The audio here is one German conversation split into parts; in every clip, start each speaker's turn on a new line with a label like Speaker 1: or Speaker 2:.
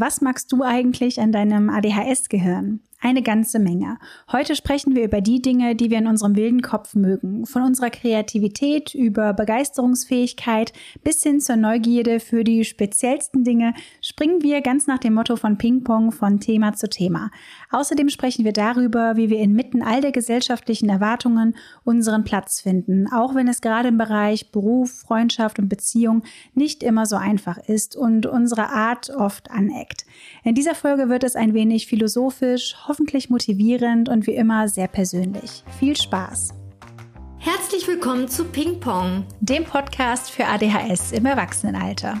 Speaker 1: Was magst du eigentlich an deinem ADHS-Gehirn? Eine ganze Menge. Heute sprechen wir über die Dinge, die wir in unserem wilden Kopf mögen. Von unserer Kreativität über Begeisterungsfähigkeit bis hin zur Neugierde für die speziellsten Dinge springen wir ganz nach dem Motto von Ping-Pong von Thema zu Thema. Außerdem sprechen wir darüber, wie wir inmitten all der gesellschaftlichen Erwartungen unseren Platz finden, auch wenn es gerade im Bereich Beruf, Freundschaft und Beziehung nicht immer so einfach ist und unsere Art oft aneckt. In dieser Folge wird es ein wenig philosophisch, hoffentlich motivierend und wie immer sehr persönlich. Viel Spaß!
Speaker 2: Herzlich willkommen zu Ping Pong,
Speaker 1: dem Podcast für ADHS im Erwachsenenalter.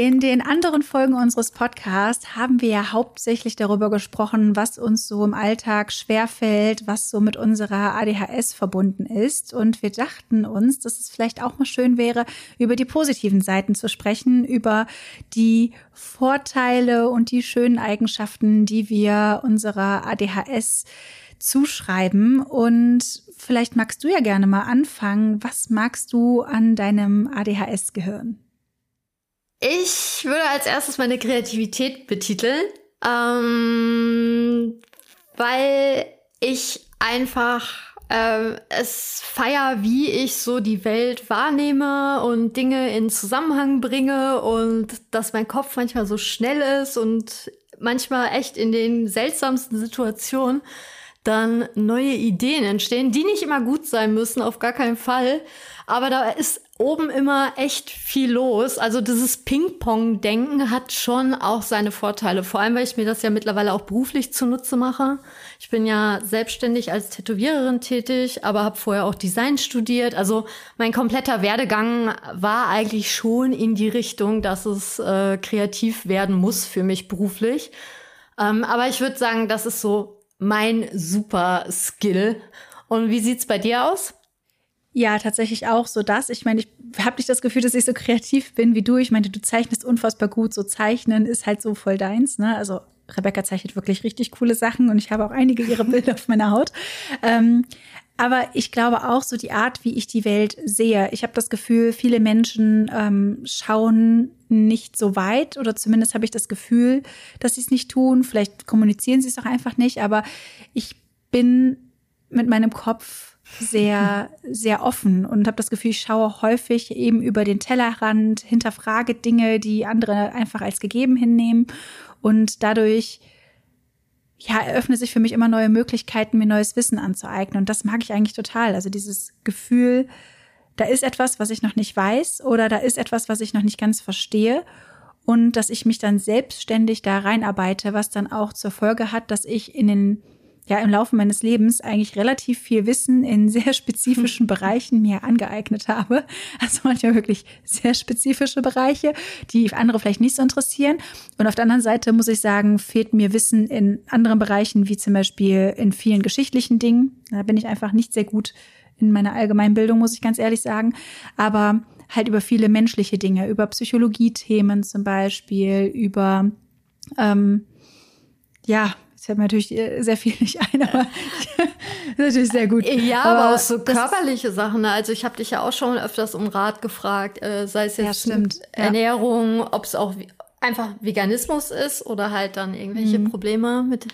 Speaker 1: In den anderen Folgen unseres Podcasts haben wir ja hauptsächlich darüber gesprochen, was uns so im Alltag schwerfällt, was so mit unserer ADHS verbunden ist. Und wir dachten uns, dass es vielleicht auch mal schön wäre, über die positiven Seiten zu sprechen, über die Vorteile und die schönen Eigenschaften, die wir unserer ADHS zuschreiben. Und vielleicht magst du ja gerne mal anfangen. Was magst du an deinem ADHS-Gehirn?
Speaker 2: Ich würde als erstes meine Kreativität betiteln, ähm, weil ich einfach äh, es feier, wie ich so die Welt wahrnehme und Dinge in Zusammenhang bringe und dass mein Kopf manchmal so schnell ist und manchmal echt in den seltsamsten Situationen dann neue Ideen entstehen, die nicht immer gut sein müssen, auf gar keinen Fall. Aber da ist oben immer echt viel los. Also dieses Ping-Pong-Denken hat schon auch seine Vorteile. Vor allem, weil ich mir das ja mittlerweile auch beruflich zunutze mache. Ich bin ja selbstständig als Tätowiererin tätig, aber habe vorher auch Design studiert. Also mein kompletter Werdegang war eigentlich schon in die Richtung, dass es äh, kreativ werden muss für mich beruflich. Ähm, aber ich würde sagen, das ist so mein super Skill. Und wie sieht's bei dir aus?
Speaker 1: Ja, tatsächlich auch so das. Ich meine, ich habe nicht das Gefühl, dass ich so kreativ bin wie du. Ich meine, du zeichnest unfassbar gut. So zeichnen ist halt so voll deins. Ne? Also Rebecca zeichnet wirklich richtig coole Sachen und ich habe auch einige ihrer Bilder auf meiner Haut. Ähm, aber ich glaube auch so die Art, wie ich die Welt sehe. Ich habe das Gefühl, viele Menschen ähm, schauen nicht so weit oder zumindest habe ich das Gefühl, dass sie es nicht tun. Vielleicht kommunizieren sie es auch einfach nicht. Aber ich bin mit meinem Kopf sehr, sehr offen und habe das Gefühl, ich schaue häufig eben über den Tellerrand, hinterfrage Dinge, die andere einfach als gegeben hinnehmen und dadurch ja, eröffnen sich für mich immer neue Möglichkeiten, mir neues Wissen anzueignen. Und das mag ich eigentlich total. Also dieses Gefühl, da ist etwas, was ich noch nicht weiß oder da ist etwas, was ich noch nicht ganz verstehe. Und dass ich mich dann selbstständig da reinarbeite, was dann auch zur Folge hat, dass ich in den ja im Laufe meines Lebens eigentlich relativ viel Wissen in sehr spezifischen Bereichen mir angeeignet habe. Also manchmal wirklich sehr spezifische Bereiche, die andere vielleicht nicht so interessieren. Und auf der anderen Seite muss ich sagen, fehlt mir Wissen in anderen Bereichen, wie zum Beispiel in vielen geschichtlichen Dingen. Da bin ich einfach nicht sehr gut in meiner Allgemeinbildung, muss ich ganz ehrlich sagen. Aber halt über viele menschliche Dinge, über Psychologie-Themen zum Beispiel, über ähm, ja, es fällt mir natürlich äh, sehr viel nicht ein, aber natürlich sehr gut.
Speaker 2: Ja, aber, aber auch so körperliche Sachen. Ne? Also ich habe dich ja auch schon öfters um Rat gefragt, äh, sei es jetzt ja, Ernährung, ob es auch einfach Veganismus ist oder halt dann irgendwelche mhm. Probleme mit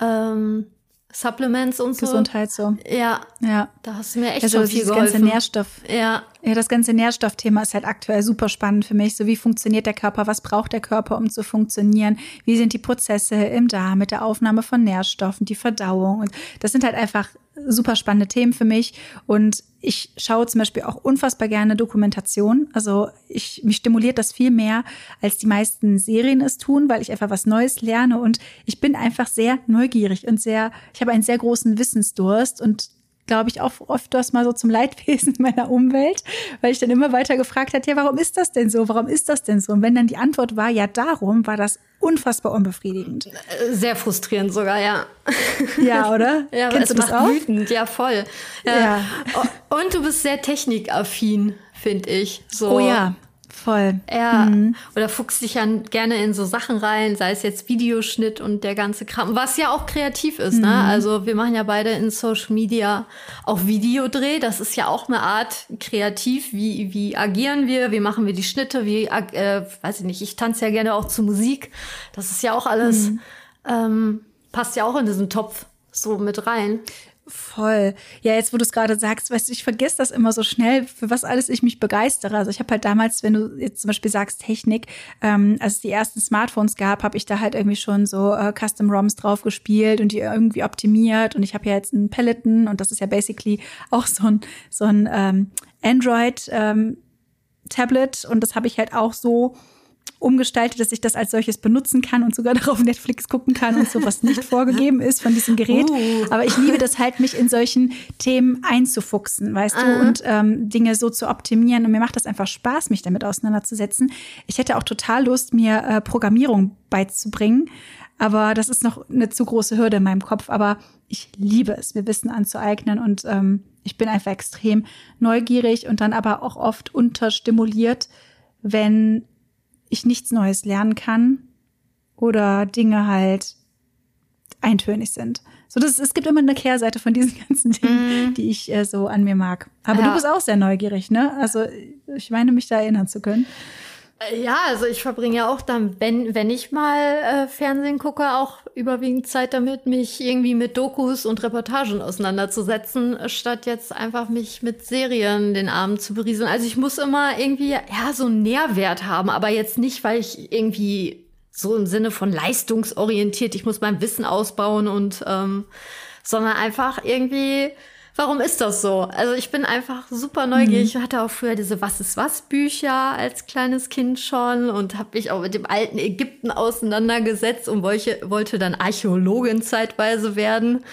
Speaker 2: ähm, Supplements und so.
Speaker 1: Gesundheit so.
Speaker 2: Ja. Ja. Da hast du mir echt
Speaker 1: also
Speaker 2: schon viel
Speaker 1: das
Speaker 2: geholfen.
Speaker 1: ganze Nährstoff. Ja. Ja, das ganze Nährstoffthema ist halt aktuell super spannend für mich. So wie funktioniert der Körper? Was braucht der Körper, um zu funktionieren? Wie sind die Prozesse im Darm mit der Aufnahme von Nährstoffen, die Verdauung? Und das sind halt einfach super spannende Themen für mich. Und ich schaue zum Beispiel auch unfassbar gerne Dokumentation. Also ich, mich stimuliert das viel mehr, als die meisten Serien es tun, weil ich einfach was Neues lerne und ich bin einfach sehr neugierig und sehr, ich habe einen sehr großen Wissensdurst und glaube ich, auch oft das mal so zum Leidwesen meiner Umwelt, weil ich dann immer weiter gefragt hat, ja, warum ist das denn so? Warum ist das denn so? Und wenn dann die Antwort war, ja, darum, war das unfassbar unbefriedigend.
Speaker 2: Sehr frustrierend sogar, ja.
Speaker 1: Ja, oder?
Speaker 2: ja, Kennst du das auch? wütend, ja, voll. Ja. ja. Und du bist sehr technikaffin, finde ich. So.
Speaker 1: Oh ja. Voll.
Speaker 2: Ja. Mhm. Oder fuchst dich ja gerne in so Sachen rein, sei es jetzt Videoschnitt und der ganze Kram, was ja auch kreativ ist, ne? mhm. ne? Also wir machen ja beide in Social Media auch Videodreh. Das ist ja auch eine Art kreativ. Wie, wie agieren wir? Wie machen wir die Schnitte? Wie, äh, weiß ich nicht, ich tanze ja gerne auch zu Musik. Das ist ja auch alles, mhm. ähm, passt ja auch in diesen Topf so mit rein.
Speaker 1: Voll. Ja, jetzt wo du es gerade sagst, weißt du, ich vergesse das immer so schnell, für was alles ich mich begeistere. Also ich habe halt damals, wenn du jetzt zum Beispiel sagst Technik, ähm, als es die ersten Smartphones gab, habe ich da halt irgendwie schon so äh, Custom ROMs drauf gespielt und die irgendwie optimiert. Und ich habe ja jetzt einen Peloton und das ist ja basically auch so ein so ein ähm, Android ähm, Tablet und das habe ich halt auch so umgestaltet, dass ich das als solches benutzen kann und sogar darauf Netflix gucken kann und so, was nicht vorgegeben ist von diesem Gerät. Uh. Aber ich liebe das halt, mich in solchen Themen einzufuchsen, weißt uh. du, und ähm, Dinge so zu optimieren. Und mir macht das einfach Spaß, mich damit auseinanderzusetzen. Ich hätte auch total Lust, mir äh, Programmierung beizubringen. Aber das ist noch eine zu große Hürde in meinem Kopf. Aber ich liebe es, mir Wissen anzueignen und ähm, ich bin einfach extrem neugierig und dann aber auch oft unterstimuliert, wenn ich nichts Neues lernen kann oder Dinge halt eintönig sind. So, das, es gibt immer eine Kehrseite von diesen ganzen Dingen, mm. die ich äh, so an mir mag. Aber ja. du bist auch sehr neugierig, ne? Also ich meine, mich da erinnern zu können.
Speaker 2: Äh, ja, also ich verbringe ja auch dann, wenn, wenn ich mal äh, Fernsehen gucke, auch überwiegend Zeit damit, mich irgendwie mit Dokus und Reportagen auseinanderzusetzen, statt jetzt einfach mich mit Serien den Abend zu berieseln. Also ich muss immer irgendwie, ja, so einen Nährwert haben, aber jetzt nicht, weil ich irgendwie so im Sinne von leistungsorientiert, ich muss mein Wissen ausbauen und, ähm, sondern einfach irgendwie, warum ist das so? Also ich bin einfach super neugierig. Mhm. Ich hatte auch früher diese Was ist was Bücher als kleines Kind schon und habe mich auch mit dem alten Ägypten auseinandergesetzt und wollte, wollte dann Archäologin zeitweise werden.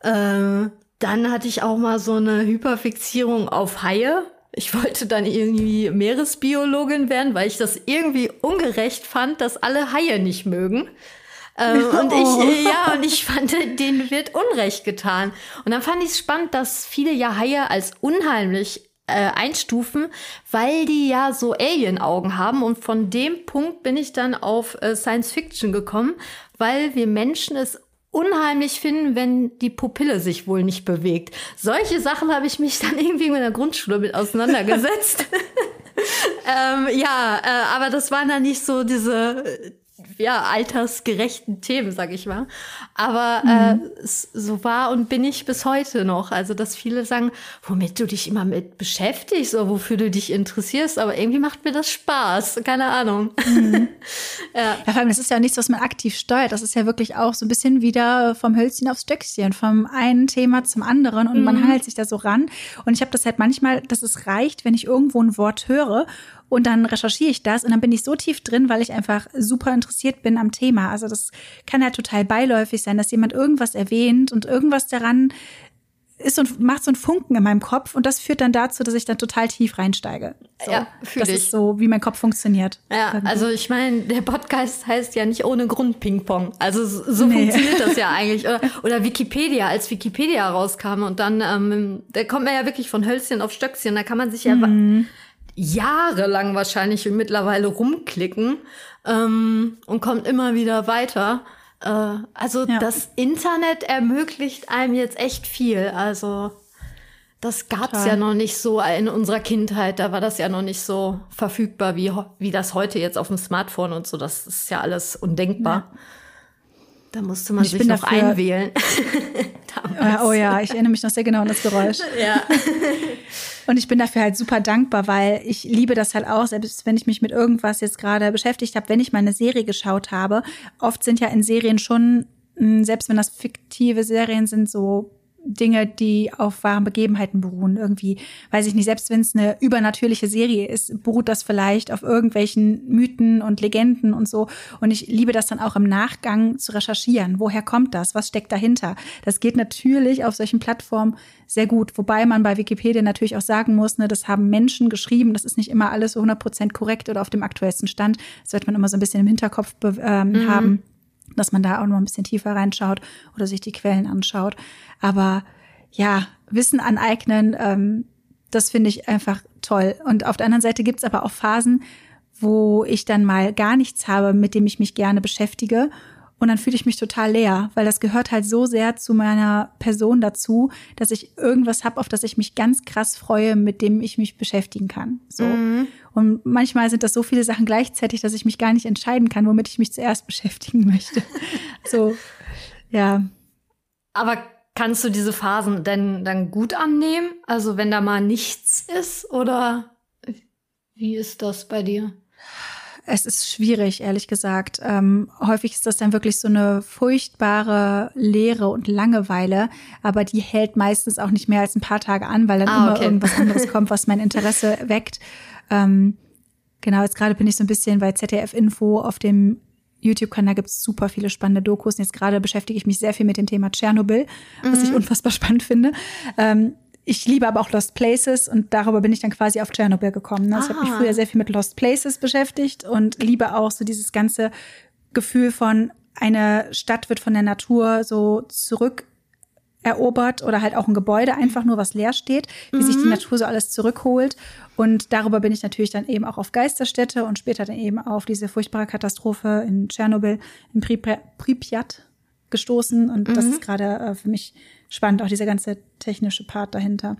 Speaker 2: Äh, dann hatte ich auch mal so eine Hyperfixierung auf Haie. Ich wollte dann irgendwie Meeresbiologin werden, weil ich das irgendwie ungerecht fand, dass alle Haie nicht mögen. Ähm, und ich, oh. ja, und ich fand, denen wird Unrecht getan. Und dann fand ich es spannend, dass viele ja Haie als unheimlich äh, einstufen, weil die ja so Alien-Augen haben. Und von dem Punkt bin ich dann auf äh, Science Fiction gekommen, weil wir Menschen es unheimlich finden, wenn die Pupille sich wohl nicht bewegt. Solche Sachen habe ich mich dann irgendwie in der Grundschule mit auseinandergesetzt. ähm, ja, äh, aber das waren dann nicht so diese ja, altersgerechten Themen, sag ich mal. Aber äh, mhm. äh, so war und bin ich bis heute noch. Also, dass viele sagen, womit du dich immer mit beschäftigst oder wofür du dich interessierst, aber irgendwie macht mir das Spaß. Keine Ahnung. Mhm.
Speaker 1: ja. ja, vor allem, das ist ja nichts, was man aktiv steuert. Das ist ja wirklich auch so ein bisschen wieder vom Hölzchen aufs Stöckchen, vom einen Thema zum anderen und mhm. man hangelt sich da so ran. Und ich habe das halt manchmal, dass es reicht, wenn ich irgendwo ein Wort höre und dann recherchiere ich das und dann bin ich so tief drin, weil ich einfach super interessiert bin am Thema. Also das kann halt total beiläufig sein, dass jemand irgendwas erwähnt und irgendwas daran ist und macht so einen Funken in meinem Kopf und das führt dann dazu, dass ich dann total tief reinsteige. So, ja, Das ich. ist so, wie mein Kopf funktioniert.
Speaker 2: Ja, irgendwie. also ich meine, der Podcast heißt ja nicht ohne Grund Ping-Pong. Also so nee. funktioniert das ja eigentlich. Oder, oder, Wikipedia, als Wikipedia rauskam und dann, ähm, da kommt man ja wirklich von Hölzchen auf Stöckchen, da kann man sich ja mhm jahrelang wahrscheinlich mittlerweile rumklicken ähm, und kommt immer wieder weiter. Äh, also ja. das Internet ermöglicht einem jetzt echt viel. Also das gab's Total. ja noch nicht so in unserer Kindheit. Da war das ja noch nicht so verfügbar wie, wie das heute jetzt auf dem Smartphone und so. Das ist ja alles undenkbar. Ja. Da musste man ich sich noch dafür, einwählen.
Speaker 1: oh ja, ich erinnere mich noch sehr genau an das Geräusch. Ja. Und ich bin dafür halt super dankbar, weil ich liebe das halt auch, selbst wenn ich mich mit irgendwas jetzt gerade beschäftigt habe, wenn ich mal eine Serie geschaut habe. Oft sind ja in Serien schon, hm, selbst wenn das fiktive Serien sind, so Dinge, die auf wahren Begebenheiten beruhen. Irgendwie, weiß ich nicht, selbst wenn es eine übernatürliche Serie ist, beruht das vielleicht auf irgendwelchen Mythen und Legenden und so. Und ich liebe das dann auch im Nachgang zu recherchieren. Woher kommt das? Was steckt dahinter? Das geht natürlich auf solchen Plattformen sehr gut. Wobei man bei Wikipedia natürlich auch sagen muss, ne, das haben Menschen geschrieben. Das ist nicht immer alles so 100 Prozent korrekt oder auf dem aktuellsten Stand. Das wird man immer so ein bisschen im Hinterkopf ähm, mhm. haben dass man da auch noch ein bisschen tiefer reinschaut oder sich die Quellen anschaut. Aber ja, Wissen aneignen, ähm, das finde ich einfach toll. Und auf der anderen Seite gibt es aber auch Phasen, wo ich dann mal gar nichts habe, mit dem ich mich gerne beschäftige und dann fühle ich mich total leer, weil das gehört halt so sehr zu meiner Person dazu, dass ich irgendwas habe, auf das ich mich ganz krass freue, mit dem ich mich beschäftigen kann. So. Mhm. Und manchmal sind das so viele Sachen gleichzeitig, dass ich mich gar nicht entscheiden kann, womit ich mich zuerst beschäftigen möchte. so, ja.
Speaker 2: Aber kannst du diese Phasen denn dann gut annehmen? Also wenn da mal nichts ist oder wie ist das bei dir?
Speaker 1: Es ist schwierig, ehrlich gesagt. Ähm, häufig ist das dann wirklich so eine furchtbare Leere und Langeweile, aber die hält meistens auch nicht mehr als ein paar Tage an, weil dann ah, immer irgendwas anderes kommt, was mein Interesse weckt. Ähm, genau, jetzt gerade bin ich so ein bisschen bei ZDF Info auf dem YouTube-Kanal gibt es super viele spannende Dokus. Und jetzt gerade beschäftige ich mich sehr viel mit dem Thema Tschernobyl, was mhm. ich unfassbar spannend finde. Ähm, ich liebe aber auch Lost Places und darüber bin ich dann quasi auf Tschernobyl gekommen. Ne? Also ich habe mich ah. früher sehr viel mit Lost Places beschäftigt und liebe auch so dieses ganze Gefühl von eine Stadt wird von der Natur so zurück erobert oder halt auch ein Gebäude einfach nur, was leer steht, wie mhm. sich die mhm. Natur so alles zurückholt. Und darüber bin ich natürlich dann eben auch auf Geisterstädte und später dann eben auf diese furchtbare Katastrophe in Tschernobyl, in Pripyat gestoßen. Und mhm. das ist gerade äh, für mich spannend, auch dieser ganze technische Part dahinter.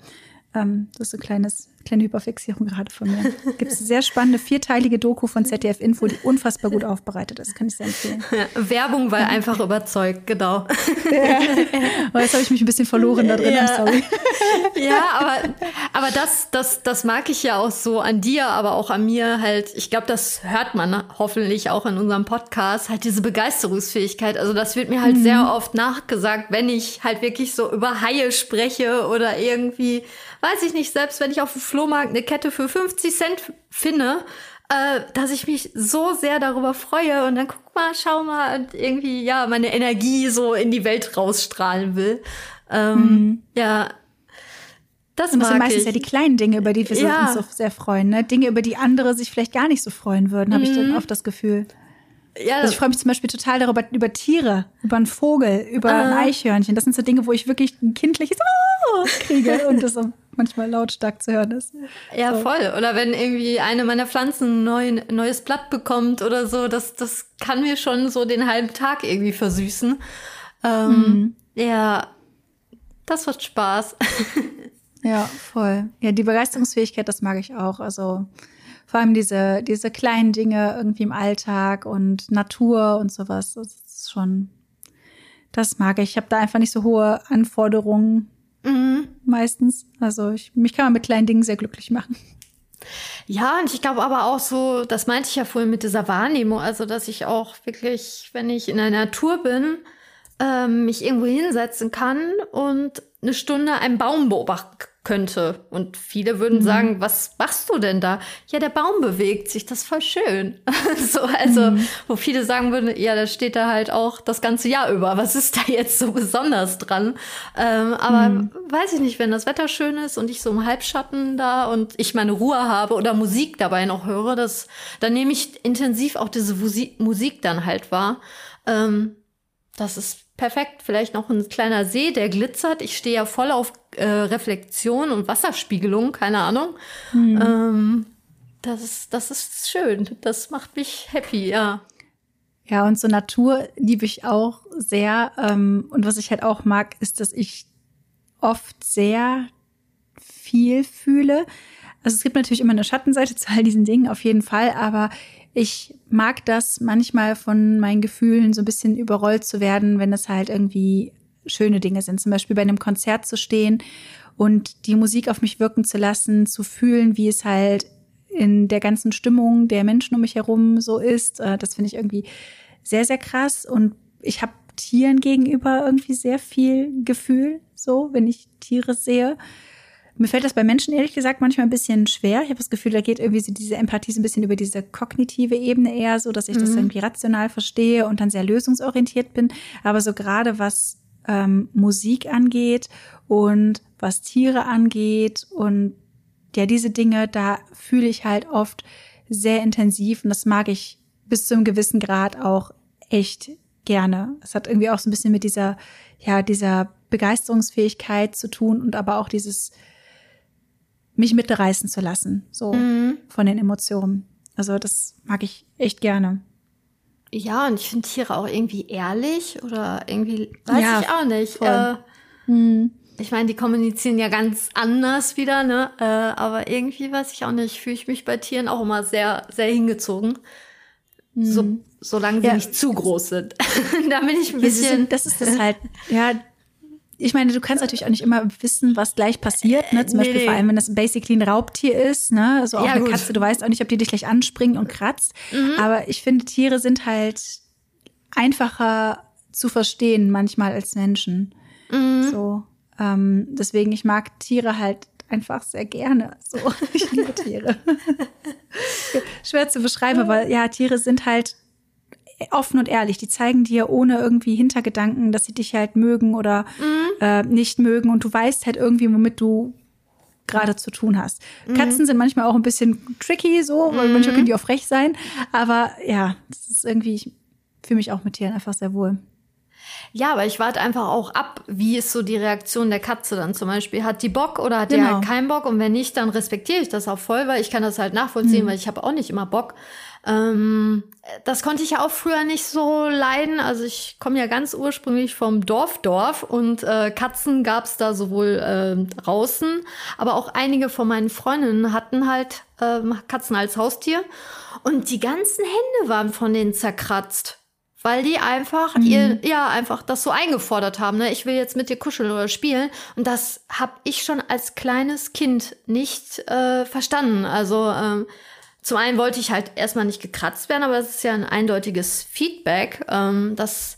Speaker 1: Ähm, das ist so ein kleines kleine Hyperfixierung gerade von mir. Gibt es sehr spannende vierteilige Doku von ZDF Info, die unfassbar gut aufbereitet ist. Kann ich sehr empfehlen.
Speaker 2: Ja, Werbung war einfach überzeugt, genau.
Speaker 1: Ja. Aber jetzt habe ich mich ein bisschen verloren da drin, ja. sorry.
Speaker 2: Ja, aber, aber das, das, das mag ich ja auch so an dir, aber auch an mir halt. Ich glaube, das hört man hoffentlich auch in unserem Podcast, halt diese Begeisterungsfähigkeit. Also das wird mir halt mhm. sehr oft nachgesagt, wenn ich halt wirklich so über Haie spreche oder irgendwie, weiß ich nicht, selbst wenn ich auf dem Flohmarkt eine Kette für 50 Cent finde, äh, dass ich mich so sehr darüber freue und dann guck mal, schau mal und irgendwie ja meine Energie so in die Welt rausstrahlen will. Ähm, mhm. Ja,
Speaker 1: das, sind meistens ich. ja die kleinen Dinge, über die wir ja. uns so sehr freuen. Ne? Dinge, über die andere sich vielleicht gar nicht so freuen würden, habe mhm. ich dann mhm. oft das Gefühl. Ja. Also ich freue mich zum Beispiel total darüber, über Tiere, über einen Vogel, über ah. ein Eichhörnchen. Das sind so Dinge, wo ich wirklich ein kindliches Oh kriege und das manchmal lautstark zu hören ist.
Speaker 2: Ja, so. voll. Oder wenn irgendwie eine meiner Pflanzen ein neu, neues Blatt bekommt oder so, das, das kann mir schon so den halben Tag irgendwie versüßen. Ähm, mhm. Ja, das wird Spaß.
Speaker 1: ja, voll. Ja, die Begeisterungsfähigkeit, das mag ich auch. Also vor allem diese, diese kleinen Dinge irgendwie im Alltag und Natur und sowas. Das ist schon, das mag ich. Ich habe da einfach nicht so hohe Anforderungen Mhm. Meistens. Also ich, mich kann man mit kleinen Dingen sehr glücklich machen.
Speaker 2: Ja, und ich glaube aber auch so, das meinte ich ja vorhin mit dieser Wahrnehmung, also dass ich auch wirklich, wenn ich in der Natur bin, ähm, mich irgendwo hinsetzen kann und eine Stunde einen Baum beobachten könnte. Und viele würden mhm. sagen, was machst du denn da? Ja, der Baum bewegt sich, das ist voll schön. so, also, mhm. wo viele sagen würden, ja, da steht da halt auch das ganze Jahr über. Was ist da jetzt so besonders dran? Ähm, aber mhm. weiß ich nicht, wenn das Wetter schön ist und ich so im Halbschatten da und ich meine Ruhe habe oder Musik dabei noch höre, das, dann nehme ich intensiv auch diese Musik dann halt wahr. Ähm, das ist perfekt. Vielleicht noch ein kleiner See, der glitzert. Ich stehe ja voll auf äh, Reflexion und Wasserspiegelung, keine Ahnung. Mhm. Ähm, das, ist, das ist schön. Das macht mich happy, ja.
Speaker 1: Ja, und so Natur liebe ich auch sehr. Ähm, und was ich halt auch mag, ist, dass ich oft sehr viel fühle. Also es gibt natürlich immer eine Schattenseite zu all diesen Dingen, auf jeden Fall, aber ich mag das manchmal von meinen Gefühlen so ein bisschen überrollt zu werden, wenn es halt irgendwie schöne Dinge sind. Zum Beispiel bei einem Konzert zu stehen und die Musik auf mich wirken zu lassen, zu fühlen, wie es halt in der ganzen Stimmung der Menschen um mich herum so ist. Äh, das finde ich irgendwie sehr, sehr krass. Und ich habe Tieren gegenüber irgendwie sehr viel Gefühl, so, wenn ich Tiere sehe. Mir fällt das bei Menschen ehrlich gesagt manchmal ein bisschen schwer. Ich habe das Gefühl, da geht irgendwie so diese Empathie so ein bisschen über diese kognitive Ebene eher so, dass ich mhm. das irgendwie rational verstehe und dann sehr lösungsorientiert bin. Aber so gerade was ähm, Musik angeht und was Tiere angeht und ja, diese Dinge, da fühle ich halt oft sehr intensiv und das mag ich bis zu einem gewissen Grad auch echt gerne. Es hat irgendwie auch so ein bisschen mit dieser, ja, dieser Begeisterungsfähigkeit zu tun und aber auch dieses mich mitreißen zu lassen, so mhm. von den Emotionen. Also das mag ich echt gerne.
Speaker 2: Ja, und ich finde Tiere auch irgendwie ehrlich oder irgendwie, weiß ja, ich auch nicht. Äh, mhm. Ich meine, die kommunizieren ja ganz anders wieder, ne? Äh, aber irgendwie weiß ich auch nicht, fühle ich mich bei Tieren auch immer sehr, sehr hingezogen. Mhm. So, solange sie ja. nicht zu groß sind. da bin ich ein bisschen.
Speaker 1: Sind, das ist das halt, ja, ich meine, du kannst natürlich auch nicht immer wissen, was gleich passiert. Ne? Zum nee, Beispiel nee. vor allem, wenn das basically ein Raubtier ist. Ne? Also auch ja, eine gut. Katze, du weißt auch nicht, ob die dich gleich anspringt und kratzt. Mhm. Aber ich finde, Tiere sind halt einfacher zu verstehen manchmal als Menschen. Mhm. So, ähm, deswegen, ich mag Tiere halt einfach sehr gerne. So, ich liebe Tiere. Schwer zu beschreiben, aber ja, Tiere sind halt offen und ehrlich. Die zeigen dir ohne irgendwie Hintergedanken, dass sie dich halt mögen oder mhm. äh, nicht mögen und du weißt halt irgendwie, womit du gerade zu tun hast. Mhm. Katzen sind manchmal auch ein bisschen tricky, so, weil mhm. manchmal können die auch frech sein. Aber ja, das ist irgendwie, ich fühle mich auch mit Tieren einfach sehr wohl.
Speaker 2: Ja, aber ich warte einfach auch ab, wie ist so die Reaktion der Katze dann zum Beispiel. Hat die Bock oder hat genau. die halt keinen Bock? Und wenn nicht, dann respektiere ich das auch voll, weil ich kann das halt nachvollziehen, mhm. weil ich habe auch nicht immer Bock. Ähm, das konnte ich ja auch früher nicht so leiden. Also ich komme ja ganz ursprünglich vom Dorfdorf und äh, Katzen gab's da sowohl äh, draußen, aber auch einige von meinen Freundinnen hatten halt äh, Katzen als Haustier. Und die ganzen Hände waren von denen zerkratzt. Weil die einfach mhm. ihr, ja, einfach das so eingefordert haben, ne? Ich will jetzt mit dir kuscheln oder spielen. Und das habe ich schon als kleines Kind nicht äh, verstanden. Also ähm, zum einen wollte ich halt erstmal nicht gekratzt werden, aber es ist ja ein eindeutiges Feedback, ähm, dass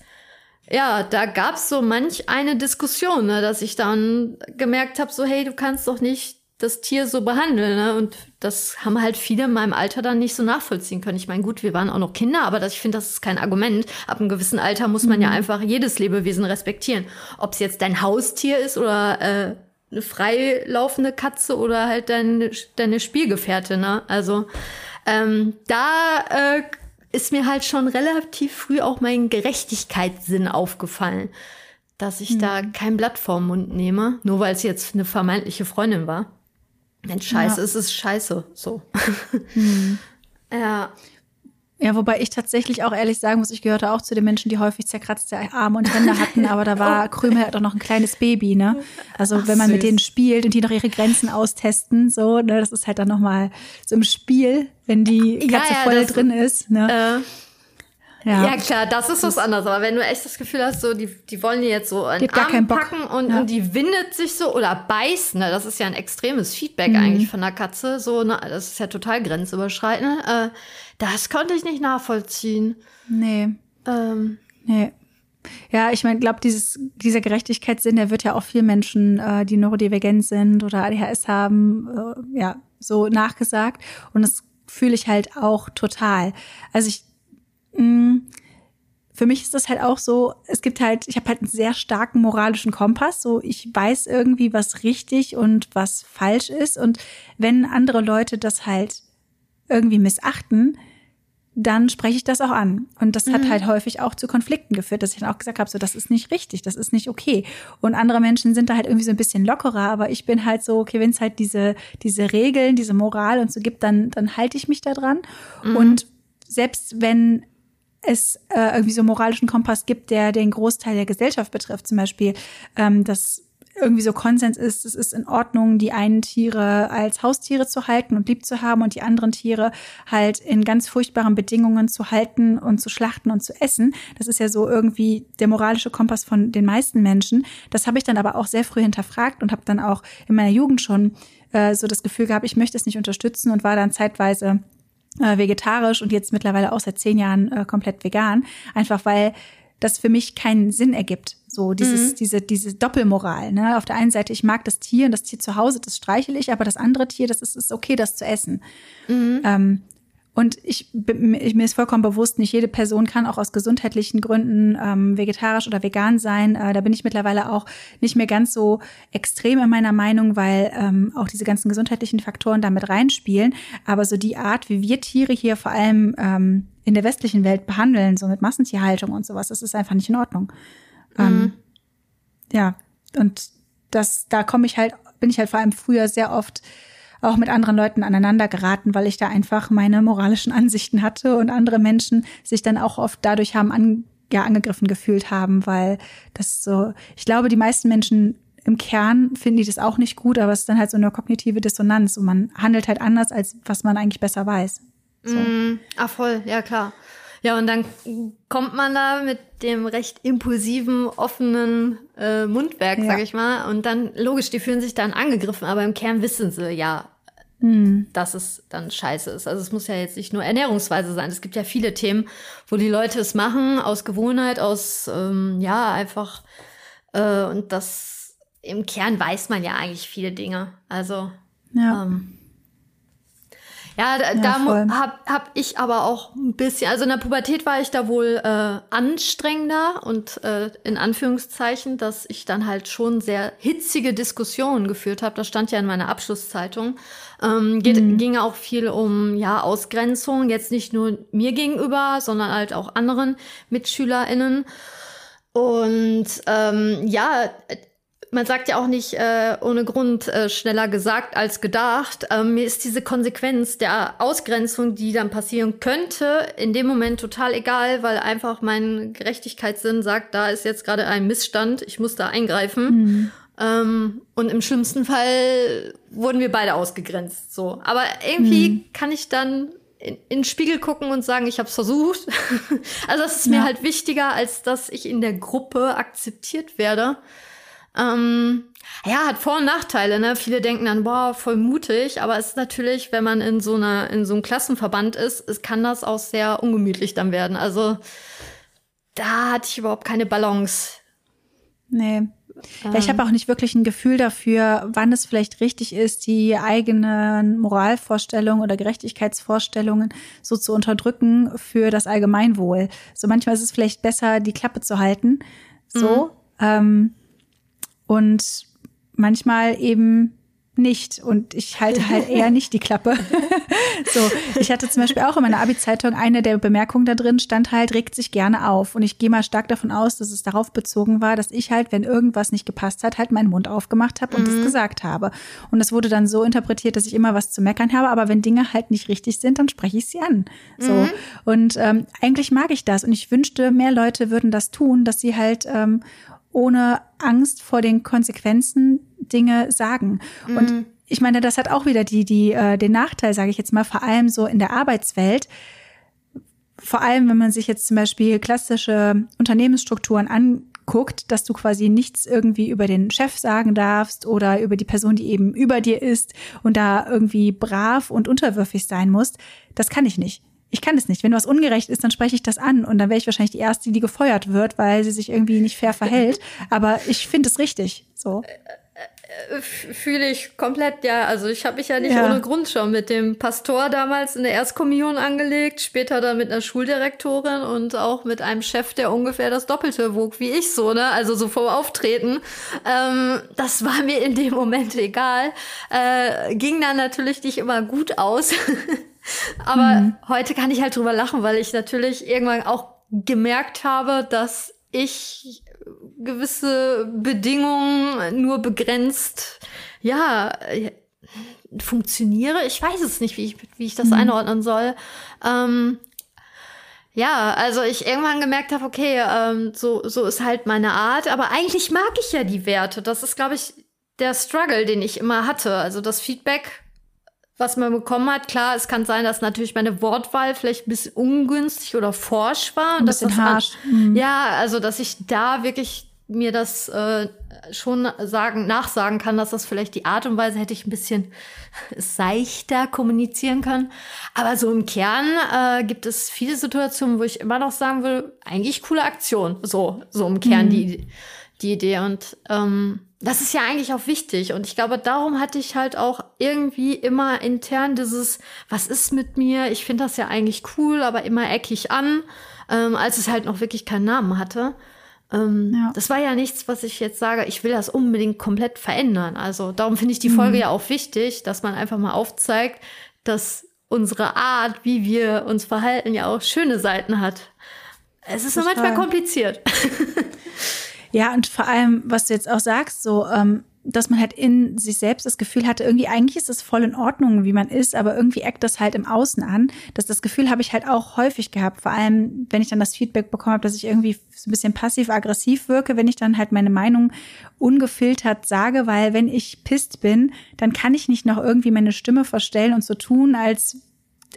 Speaker 2: ja, da gab's so manch eine Diskussion, ne, dass ich dann gemerkt habe, so hey, du kannst doch nicht das Tier so behandeln. Ne? Und das haben halt viele in meinem Alter dann nicht so nachvollziehen können. Ich meine, gut, wir waren auch noch Kinder, aber das, ich finde, das ist kein Argument. Ab einem gewissen Alter muss man mhm. ja einfach jedes Lebewesen respektieren. Ob es jetzt dein Haustier ist oder äh, eine freilaufende Katze oder halt deine, deine Spielgefährte, ne? Also ähm, da äh, ist mir halt schon relativ früh auch mein Gerechtigkeitssinn aufgefallen, dass ich hm. da kein Blatt vorm Mund nehme, nur weil es jetzt eine vermeintliche Freundin war. Wenn scheiße ja. ist, ist scheiße. So. Hm.
Speaker 1: ja. Ja, wobei ich tatsächlich auch ehrlich sagen muss, ich gehörte auch zu den Menschen, die häufig zerkratzte Arme und Hände hatten, aber da war Krümel halt auch noch ein kleines Baby, ne? Also Ach, wenn man süß. mit denen spielt und die noch ihre Grenzen austesten, so, ne, das ist halt dann nochmal so im Spiel, wenn die Katze ja, ja, voll drin ist, ne?
Speaker 2: Äh. Ja. ja. klar, das ist was anderes. Aber wenn du echt das Gefühl hast, so die, die wollen die jetzt so einen Arm packen und, ja. und die windet sich so oder beißt, ne, das ist ja ein extremes Feedback mhm. eigentlich von der Katze. So, ne, das ist ja total grenzüberschreitend. Äh, das konnte ich nicht nachvollziehen.
Speaker 1: Nee. Ähm. Nee. Ja, ich meine, glaube, dieses dieser Gerechtigkeitssinn, der wird ja auch vielen Menschen, äh, die neurodivergent sind oder ADHS haben, äh, ja, so nachgesagt. Und das fühle ich halt auch total. Also ich, mh, mm, für mich ist das halt auch so, es gibt halt, ich habe halt einen sehr starken moralischen Kompass, so ich weiß irgendwie, was richtig und was falsch ist und wenn andere Leute das halt irgendwie missachten, dann spreche ich das auch an. Und das mhm. hat halt häufig auch zu Konflikten geführt, dass ich dann auch gesagt habe, so das ist nicht richtig, das ist nicht okay. Und andere Menschen sind da halt irgendwie so ein bisschen lockerer, aber ich bin halt so, okay, wenn es halt diese, diese Regeln, diese Moral und so gibt, dann, dann halte ich mich da dran. Mhm. Und selbst wenn es äh, irgendwie so moralischen Kompass gibt, der den Großteil der Gesellschaft betrifft, zum Beispiel, ähm, dass irgendwie so Konsens ist, es ist in Ordnung, die einen Tiere als Haustiere zu halten und lieb zu haben und die anderen Tiere halt in ganz furchtbaren Bedingungen zu halten und zu schlachten und zu essen. Das ist ja so irgendwie der moralische Kompass von den meisten Menschen. Das habe ich dann aber auch sehr früh hinterfragt und habe dann auch in meiner Jugend schon äh, so das Gefühl gehabt, ich möchte es nicht unterstützen und war dann zeitweise äh, vegetarisch und jetzt mittlerweile auch seit zehn Jahren äh, komplett vegan. Einfach weil das für mich keinen Sinn ergibt. So dieses, mhm. diese, diese Doppelmoral. Ne? Auf der einen Seite, ich mag das Tier und das Tier zu Hause, das streichel ich, aber das andere Tier, das ist, ist okay, das zu essen. Mhm. Ähm, und ich, ich, mir ist vollkommen bewusst, nicht jede Person kann auch aus gesundheitlichen Gründen ähm, vegetarisch oder vegan sein. Äh, da bin ich mittlerweile auch nicht mehr ganz so extrem in meiner Meinung, weil ähm, auch diese ganzen gesundheitlichen Faktoren damit reinspielen. Aber so die Art, wie wir Tiere hier vor allem ähm, in der westlichen Welt behandeln, so mit Massentierhaltung und sowas, das ist einfach nicht in Ordnung. Ähm, mhm. ja, und das, da komme ich halt, bin ich halt vor allem früher sehr oft auch mit anderen Leuten aneinander geraten, weil ich da einfach meine moralischen Ansichten hatte und andere Menschen sich dann auch oft dadurch haben an, ja, angegriffen gefühlt haben, weil das so, ich glaube, die meisten Menschen im Kern finden die das auch nicht gut, aber es ist dann halt so eine kognitive Dissonanz und man handelt halt anders, als was man eigentlich besser weiß. So.
Speaker 2: Mm, ah, voll, ja klar. Ja, und dann kommt man da mit dem recht impulsiven, offenen äh, Mundwerk, ja. sag ich mal. Und dann, logisch, die fühlen sich dann angegriffen, aber im Kern wissen sie ja, mhm. dass es dann scheiße ist. Also es muss ja jetzt nicht nur Ernährungsweise sein. Es gibt ja viele Themen, wo die Leute es machen, aus Gewohnheit, aus, ähm, ja, einfach. Äh, und das im Kern weiß man ja eigentlich viele Dinge. Also. Ja. Ähm, ja, da, ja, da habe hab ich aber auch ein bisschen, also in der Pubertät war ich da wohl äh, anstrengender und äh, in Anführungszeichen, dass ich dann halt schon sehr hitzige Diskussionen geführt habe. Das stand ja in meiner Abschlusszeitung. Ähm, geht, mhm. Ging auch viel um ja Ausgrenzung, jetzt nicht nur mir gegenüber, sondern halt auch anderen MitschülerInnen. Und ähm, ja, man sagt ja auch nicht äh, ohne Grund äh, schneller gesagt als gedacht. Ähm, mir ist diese Konsequenz der Ausgrenzung, die dann passieren könnte, in dem Moment total egal, weil einfach mein Gerechtigkeitssinn sagt, da ist jetzt gerade ein Missstand, ich muss da eingreifen. Mhm. Ähm, und im schlimmsten Fall wurden wir beide ausgegrenzt. So, aber irgendwie mhm. kann ich dann in, in den Spiegel gucken und sagen, ich habe es versucht. also das ist ja. mir halt wichtiger, als dass ich in der Gruppe akzeptiert werde. Ähm, ja, hat Vor- und Nachteile, ne? Viele denken dann, boah, voll mutig, aber es ist natürlich, wenn man in so einer, in so einem Klassenverband ist, es kann das auch sehr ungemütlich dann werden. Also da hatte ich überhaupt keine Balance.
Speaker 1: Nee. Ja, ich habe auch nicht wirklich ein Gefühl dafür, wann es vielleicht richtig ist, die eigenen Moralvorstellungen oder Gerechtigkeitsvorstellungen so zu unterdrücken für das Allgemeinwohl. So manchmal ist es vielleicht besser, die Klappe zu halten. So. Mhm. Ähm, und manchmal eben nicht. Und ich halte halt eher nicht die Klappe. so, ich hatte zum Beispiel auch in meiner Abi-Zeitung eine der Bemerkungen da drin stand halt, regt sich gerne auf. Und ich gehe mal stark davon aus, dass es darauf bezogen war, dass ich halt, wenn irgendwas nicht gepasst hat, halt meinen Mund aufgemacht habe und mhm. gesagt habe. Und das wurde dann so interpretiert, dass ich immer was zu meckern habe. Aber wenn Dinge halt nicht richtig sind, dann spreche ich sie an. So. Mhm. Und ähm, eigentlich mag ich das. Und ich wünschte, mehr Leute würden das tun, dass sie halt ähm, ohne Angst vor den Konsequenzen Dinge sagen. Mhm. Und ich meine, das hat auch wieder die, die, äh, den Nachteil, sage ich jetzt mal, vor allem so in der Arbeitswelt. Vor allem, wenn man sich jetzt zum Beispiel klassische Unternehmensstrukturen anguckt, dass du quasi nichts irgendwie über den Chef sagen darfst oder über die Person, die eben über dir ist und da irgendwie brav und unterwürfig sein musst. Das kann ich nicht ich kann es nicht. Wenn was ungerecht ist, dann spreche ich das an und dann wäre ich wahrscheinlich die Erste, die gefeuert wird, weil sie sich irgendwie nicht fair verhält. Aber ich finde es richtig. So.
Speaker 2: Äh, fühle ich komplett, ja. Also ich habe mich ja nicht ja. ohne Grund schon mit dem Pastor damals in der Erstkommunion angelegt, später dann mit einer Schuldirektorin und auch mit einem Chef, der ungefähr das Doppelte wog wie ich so, ne? Also so vom Auftreten. Ähm, das war mir in dem Moment egal. Äh, ging dann natürlich nicht immer gut aus. Aber mhm. heute kann ich halt drüber lachen, weil ich natürlich irgendwann auch gemerkt habe, dass ich gewisse Bedingungen nur begrenzt, ja, funktioniere. Ich weiß es nicht, wie ich, wie ich das mhm. einordnen soll. Ähm, ja, also ich irgendwann gemerkt habe, okay, ähm, so, so ist halt meine Art, aber eigentlich mag ich ja die Werte. Das ist, glaube ich, der Struggle, den ich immer hatte. Also das Feedback was man bekommen hat. Klar, es kann sein, dass natürlich meine Wortwahl vielleicht ein bisschen ungünstig oder forsch war.
Speaker 1: Ein bisschen harsch.
Speaker 2: Mhm. Ja, also dass ich da wirklich mir das äh, schon sagen, nachsagen kann, dass das vielleicht die Art und Weise hätte ich ein bisschen seichter kommunizieren können. Aber so im Kern äh, gibt es viele Situationen, wo ich immer noch sagen will, eigentlich coole Aktion. So, so im Kern mhm. die, die Idee. Und ähm, das ist ja eigentlich auch wichtig. Und ich glaube, darum hatte ich halt auch irgendwie immer intern dieses, was ist mit mir? Ich finde das ja eigentlich cool, aber immer eckig an, ähm, als es halt noch wirklich keinen Namen hatte. Ähm, ja. Das war ja nichts, was ich jetzt sage, ich will das unbedingt komplett verändern. Also darum finde ich die Folge mhm. ja auch wichtig, dass man einfach mal aufzeigt, dass unsere Art, wie wir uns verhalten, ja auch schöne Seiten hat. Es ist nur manchmal kompliziert.
Speaker 1: ja, und vor allem, was du jetzt auch sagst, so, ähm, dass man halt in sich selbst das Gefühl hatte, irgendwie eigentlich ist es voll in Ordnung, wie man ist, aber irgendwie eckt das halt im Außen an. Das, das Gefühl habe ich halt auch häufig gehabt, vor allem wenn ich dann das Feedback bekommen habe, dass ich irgendwie so ein bisschen passiv-aggressiv wirke, wenn ich dann halt meine Meinung ungefiltert sage, weil wenn ich pisst bin, dann kann ich nicht noch irgendwie meine Stimme verstellen und so tun, als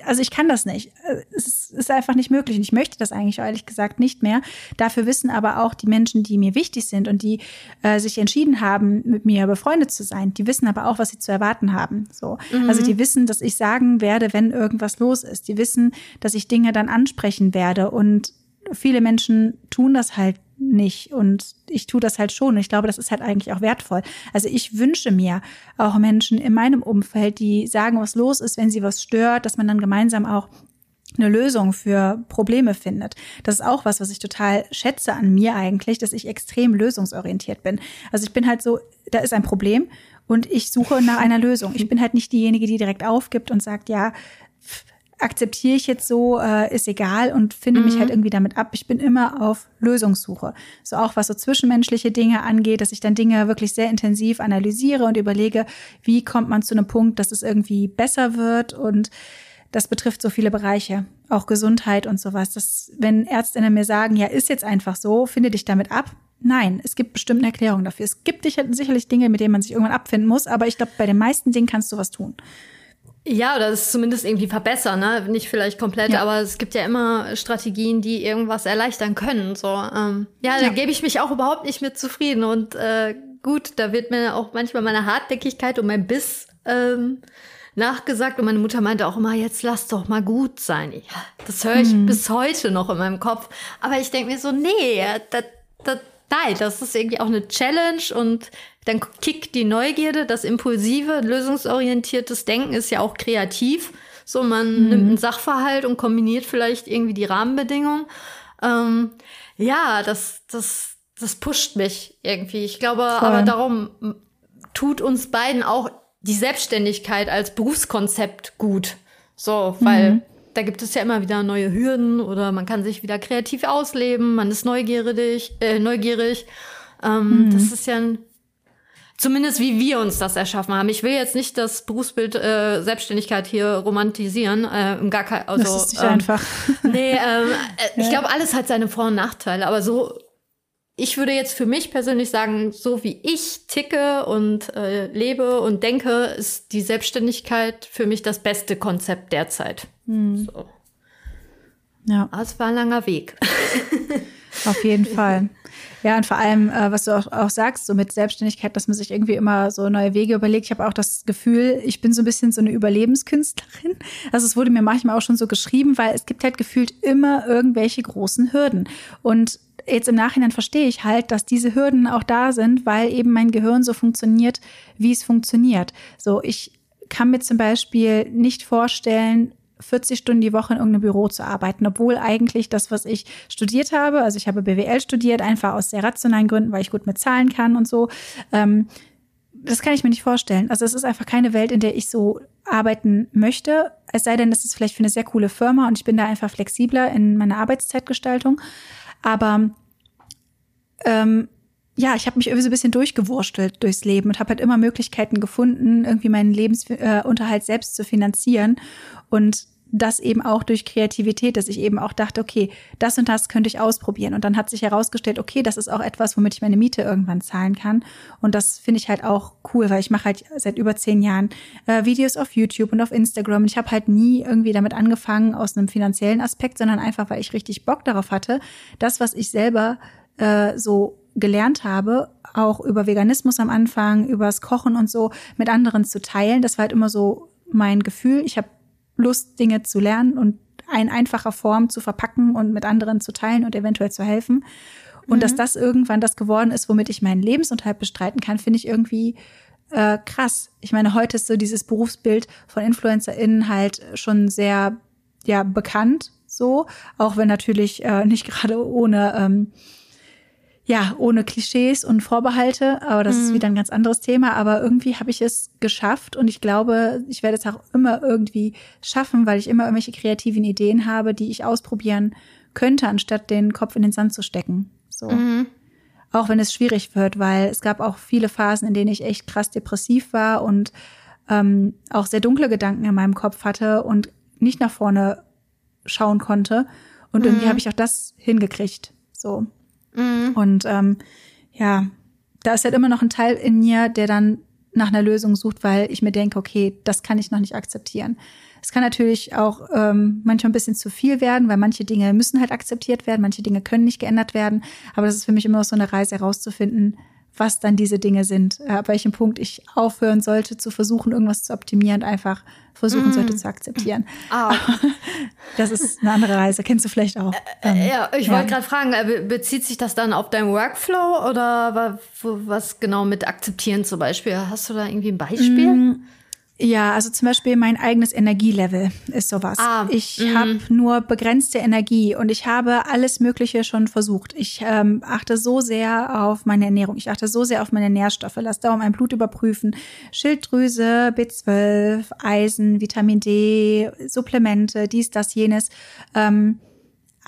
Speaker 1: also ich kann das nicht. Es ist einfach nicht möglich. Und ich möchte das eigentlich ehrlich gesagt nicht mehr. Dafür wissen aber auch die Menschen, die mir wichtig sind und die äh, sich entschieden haben, mit mir befreundet zu sein, die wissen aber auch, was sie zu erwarten haben. So. Mhm. Also die wissen, dass ich sagen werde, wenn irgendwas los ist. Die wissen, dass ich Dinge dann ansprechen werde. Und viele Menschen tun das halt nicht. Und ich tue das halt schon. Ich glaube, das ist halt eigentlich auch wertvoll. Also ich wünsche mir auch Menschen in meinem Umfeld, die sagen, was los ist, wenn sie was stört, dass man dann gemeinsam auch eine Lösung für Probleme findet. Das ist auch was, was ich total schätze an mir eigentlich, dass ich extrem lösungsorientiert bin. Also ich bin halt so, da ist ein Problem und ich suche nach einer Lösung. Ich bin halt nicht diejenige, die direkt aufgibt und sagt, ja, akzeptiere ich jetzt so, äh, ist egal und finde mhm. mich halt irgendwie damit ab. Ich bin immer auf Lösungssuche. So auch was so zwischenmenschliche Dinge angeht, dass ich dann Dinge wirklich sehr intensiv analysiere und überlege, wie kommt man zu einem Punkt, dass es irgendwie besser wird und das betrifft so viele Bereiche, auch Gesundheit und sowas. Dass, wenn Ärztinnen mir sagen, ja, ist jetzt einfach so, finde dich damit ab. Nein, es gibt bestimmt eine Erklärung dafür. Es gibt sicherlich Dinge, mit denen man sich irgendwann abfinden muss, aber ich glaube, bei den meisten Dingen kannst du was tun.
Speaker 2: Ja, oder es zumindest irgendwie verbessern, ne? Nicht vielleicht komplett, ja. aber es gibt ja immer Strategien, die irgendwas erleichtern können. So, ähm, ja, ja, da gebe ich mich auch überhaupt nicht mit zufrieden. Und äh, gut, da wird mir auch manchmal meine Hartnäckigkeit und mein Biss ähm, nachgesagt. Und meine Mutter meinte auch immer, jetzt lass doch mal gut sein. Ja, das höre ich hm. bis heute noch in meinem Kopf. Aber ich denke mir so, nee, das, das, nein, das ist irgendwie auch eine Challenge und dann kickt die Neugierde, das impulsive, lösungsorientiertes Denken ist ja auch kreativ. So, man mhm. nimmt einen Sachverhalt und kombiniert vielleicht irgendwie die Rahmenbedingungen. Ähm, ja, das, das, das pusht mich irgendwie. Ich glaube, Voll. aber darum tut uns beiden auch die Selbstständigkeit als Berufskonzept gut. So, weil mhm. da gibt es ja immer wieder neue Hürden oder man kann sich wieder kreativ ausleben, man ist neugierig, äh, neugierig. Ähm, mhm. Das ist ja ein Zumindest wie wir uns das erschaffen haben. Ich will jetzt nicht das Berufsbild äh, Selbstständigkeit hier romantisieren. Äh, gar kein, also,
Speaker 1: das ist nicht ähm, einfach.
Speaker 2: Nee, ähm, äh, ich glaube, alles hat seine Vor- und Nachteile. Aber so, ich würde jetzt für mich persönlich sagen, so wie ich ticke und äh, lebe und denke, ist die Selbstständigkeit für mich das beste Konzept derzeit. Hm. So. Ja. Aber es war ein langer Weg.
Speaker 1: Auf jeden Fall. Ja, und vor allem, äh, was du auch, auch sagst, so mit Selbstständigkeit, dass man sich irgendwie immer so neue Wege überlegt. Ich habe auch das Gefühl, ich bin so ein bisschen so eine Überlebenskünstlerin. Also es wurde mir manchmal auch schon so geschrieben, weil es gibt halt gefühlt immer irgendwelche großen Hürden. Und jetzt im Nachhinein verstehe ich halt, dass diese Hürden auch da sind, weil eben mein Gehirn so funktioniert, wie es funktioniert. So, ich kann mir zum Beispiel nicht vorstellen, 40 Stunden die Woche in irgendeinem Büro zu arbeiten, obwohl eigentlich das, was ich studiert habe, also ich habe BWL studiert, einfach aus sehr rationalen Gründen, weil ich gut mit Zahlen kann und so. Ähm, das kann ich mir nicht vorstellen. Also es ist einfach keine Welt, in der ich so arbeiten möchte. Es sei denn, das ist vielleicht für eine sehr coole Firma und ich bin da einfach flexibler in meiner Arbeitszeitgestaltung. Aber ähm, ja, ich habe mich irgendwie so ein bisschen durchgewurstelt durchs Leben und habe halt immer Möglichkeiten gefunden, irgendwie meinen Lebensunterhalt selbst zu finanzieren. Und das eben auch durch Kreativität, dass ich eben auch dachte, okay, das und das könnte ich ausprobieren. Und dann hat sich herausgestellt, okay, das ist auch etwas, womit ich meine Miete irgendwann zahlen kann. Und das finde ich halt auch cool, weil ich mache halt seit über zehn Jahren äh, Videos auf YouTube und auf Instagram. Und ich habe halt nie irgendwie damit angefangen aus einem finanziellen Aspekt, sondern einfach, weil ich richtig Bock darauf hatte, das, was ich selber äh, so gelernt habe, auch über Veganismus am Anfang, übers Kochen und so mit anderen zu teilen. Das war halt immer so mein Gefühl. Ich habe Lust, Dinge zu lernen und in einfacher Form zu verpacken und mit anderen zu teilen und eventuell zu helfen. Und mhm. dass das irgendwann das geworden ist, womit ich meinen Lebensunterhalt bestreiten kann, finde ich irgendwie äh, krass. Ich meine, heute ist so dieses Berufsbild von InfluencerInnen halt schon sehr ja bekannt, so, auch wenn natürlich äh, nicht gerade ohne ähm, ja, ohne Klischees und Vorbehalte, aber das mhm. ist wieder ein ganz anderes Thema. Aber irgendwie habe ich es geschafft und ich glaube, ich werde es auch immer irgendwie schaffen, weil ich immer irgendwelche kreativen Ideen habe, die ich ausprobieren könnte, anstatt den Kopf in den Sand zu stecken. So. Mhm. Auch wenn es schwierig wird, weil es gab auch viele Phasen, in denen ich echt krass depressiv war und ähm, auch sehr dunkle Gedanken in meinem Kopf hatte und nicht nach vorne schauen konnte. Und irgendwie mhm. habe ich auch das hingekriegt. So. Mhm. Und ähm, ja, da ist halt immer noch ein Teil in mir, der dann nach einer Lösung sucht, weil ich mir denke, okay, das kann ich noch nicht akzeptieren. Es kann natürlich auch ähm, manchmal ein bisschen zu viel werden, weil manche Dinge müssen halt akzeptiert werden, manche Dinge können nicht geändert werden. Aber das ist für mich immer noch so eine Reise herauszufinden, was dann diese Dinge sind, äh, ab welchem Punkt ich aufhören sollte zu versuchen, irgendwas zu optimieren, einfach versuchen mm. sollte zu akzeptieren. Ah. Das ist eine andere Reise, kennst du vielleicht auch.
Speaker 2: Äh, äh, ja, ich ja. wollte gerade fragen, äh, bezieht sich das dann auf deinen Workflow oder was genau mit akzeptieren zum Beispiel? Hast du da irgendwie ein Beispiel? Mm.
Speaker 1: Ja, also zum Beispiel mein eigenes Energielevel ist sowas. Ah, ich mhm. habe nur begrenzte Energie und ich habe alles Mögliche schon versucht. Ich ähm, achte so sehr auf meine Ernährung. Ich achte so sehr auf meine Nährstoffe. Lass dauernd mein Blut überprüfen. Schilddrüse, B12, Eisen, Vitamin D, Supplemente, dies, das, jenes. Ähm,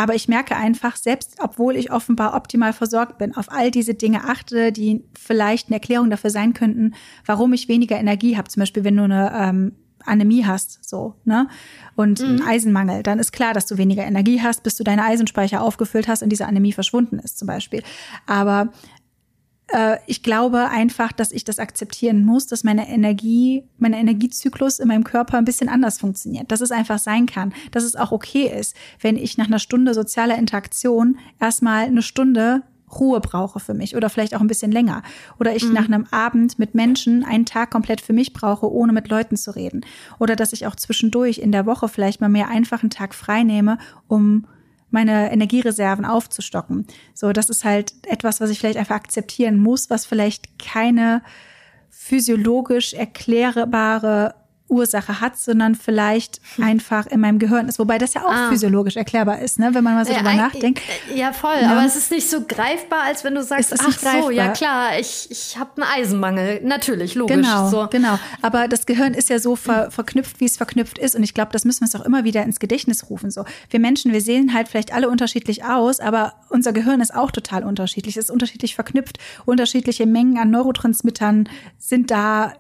Speaker 1: aber ich merke einfach, selbst obwohl ich offenbar optimal versorgt bin, auf all diese Dinge achte, die vielleicht eine Erklärung dafür sein könnten, warum ich weniger Energie habe. Zum Beispiel, wenn du eine ähm, Anämie hast, so, ne? Und mhm. einen Eisenmangel, dann ist klar, dass du weniger Energie hast, bis du deine Eisenspeicher aufgefüllt hast und diese Anämie verschwunden ist, zum Beispiel. Aber äh, ich glaube einfach, dass ich das akzeptieren muss, dass meine Energie, mein Energiezyklus in meinem Körper ein bisschen anders funktioniert. Dass es einfach sein kann, dass es auch okay ist, wenn ich nach einer Stunde sozialer Interaktion erstmal eine Stunde Ruhe brauche für mich oder vielleicht auch ein bisschen länger. Oder ich mhm. nach einem Abend mit Menschen einen Tag komplett für mich brauche, ohne mit Leuten zu reden. Oder dass ich auch zwischendurch in der Woche vielleicht mal mehr einfach einen Tag frei nehme, um meine Energiereserven aufzustocken. So, das ist halt etwas, was ich vielleicht einfach akzeptieren muss, was vielleicht keine physiologisch erklärbare Ursache hat, sondern vielleicht hm. einfach in meinem Gehirn ist. Wobei das ja auch ah. physiologisch erklärbar ist, ne? wenn man mal so drüber nachdenkt.
Speaker 2: Ja, voll. Ja. Aber es ist nicht so greifbar, als wenn du sagst, ach so, ja klar, ich, ich habe einen Eisenmangel. Natürlich, logisch.
Speaker 1: Genau,
Speaker 2: so.
Speaker 1: genau. Aber das Gehirn ist ja so ver verknüpft, wie es verknüpft ist. Und ich glaube, das müssen wir uns auch immer wieder ins Gedächtnis rufen. So, Wir Menschen, wir sehen halt vielleicht alle unterschiedlich aus, aber unser Gehirn ist auch total unterschiedlich. Es ist unterschiedlich verknüpft. Unterschiedliche Mengen an Neurotransmittern sind da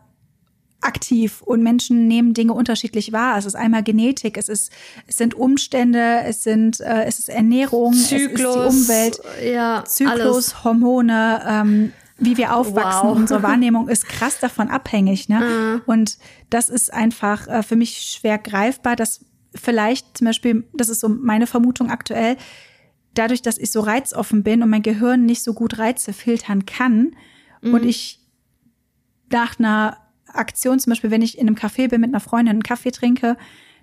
Speaker 1: aktiv und Menschen nehmen Dinge unterschiedlich wahr. Es ist einmal Genetik, es ist, es sind Umstände, es sind, äh, es ist Ernährung, Zyklus, es ist die Umwelt, ja, Zyklus, alles. Hormone, ähm, wie wir aufwachsen, wow. unsere Wahrnehmung ist krass davon abhängig. Ne? Mhm. Und das ist einfach äh, für mich schwer greifbar, dass vielleicht zum Beispiel, das ist so meine Vermutung aktuell, dadurch, dass ich so reizoffen bin und mein Gehirn nicht so gut Reize filtern kann mhm. und ich nach einer Aktion, zum Beispiel, wenn ich in einem Café bin mit einer Freundin einen Kaffee trinke,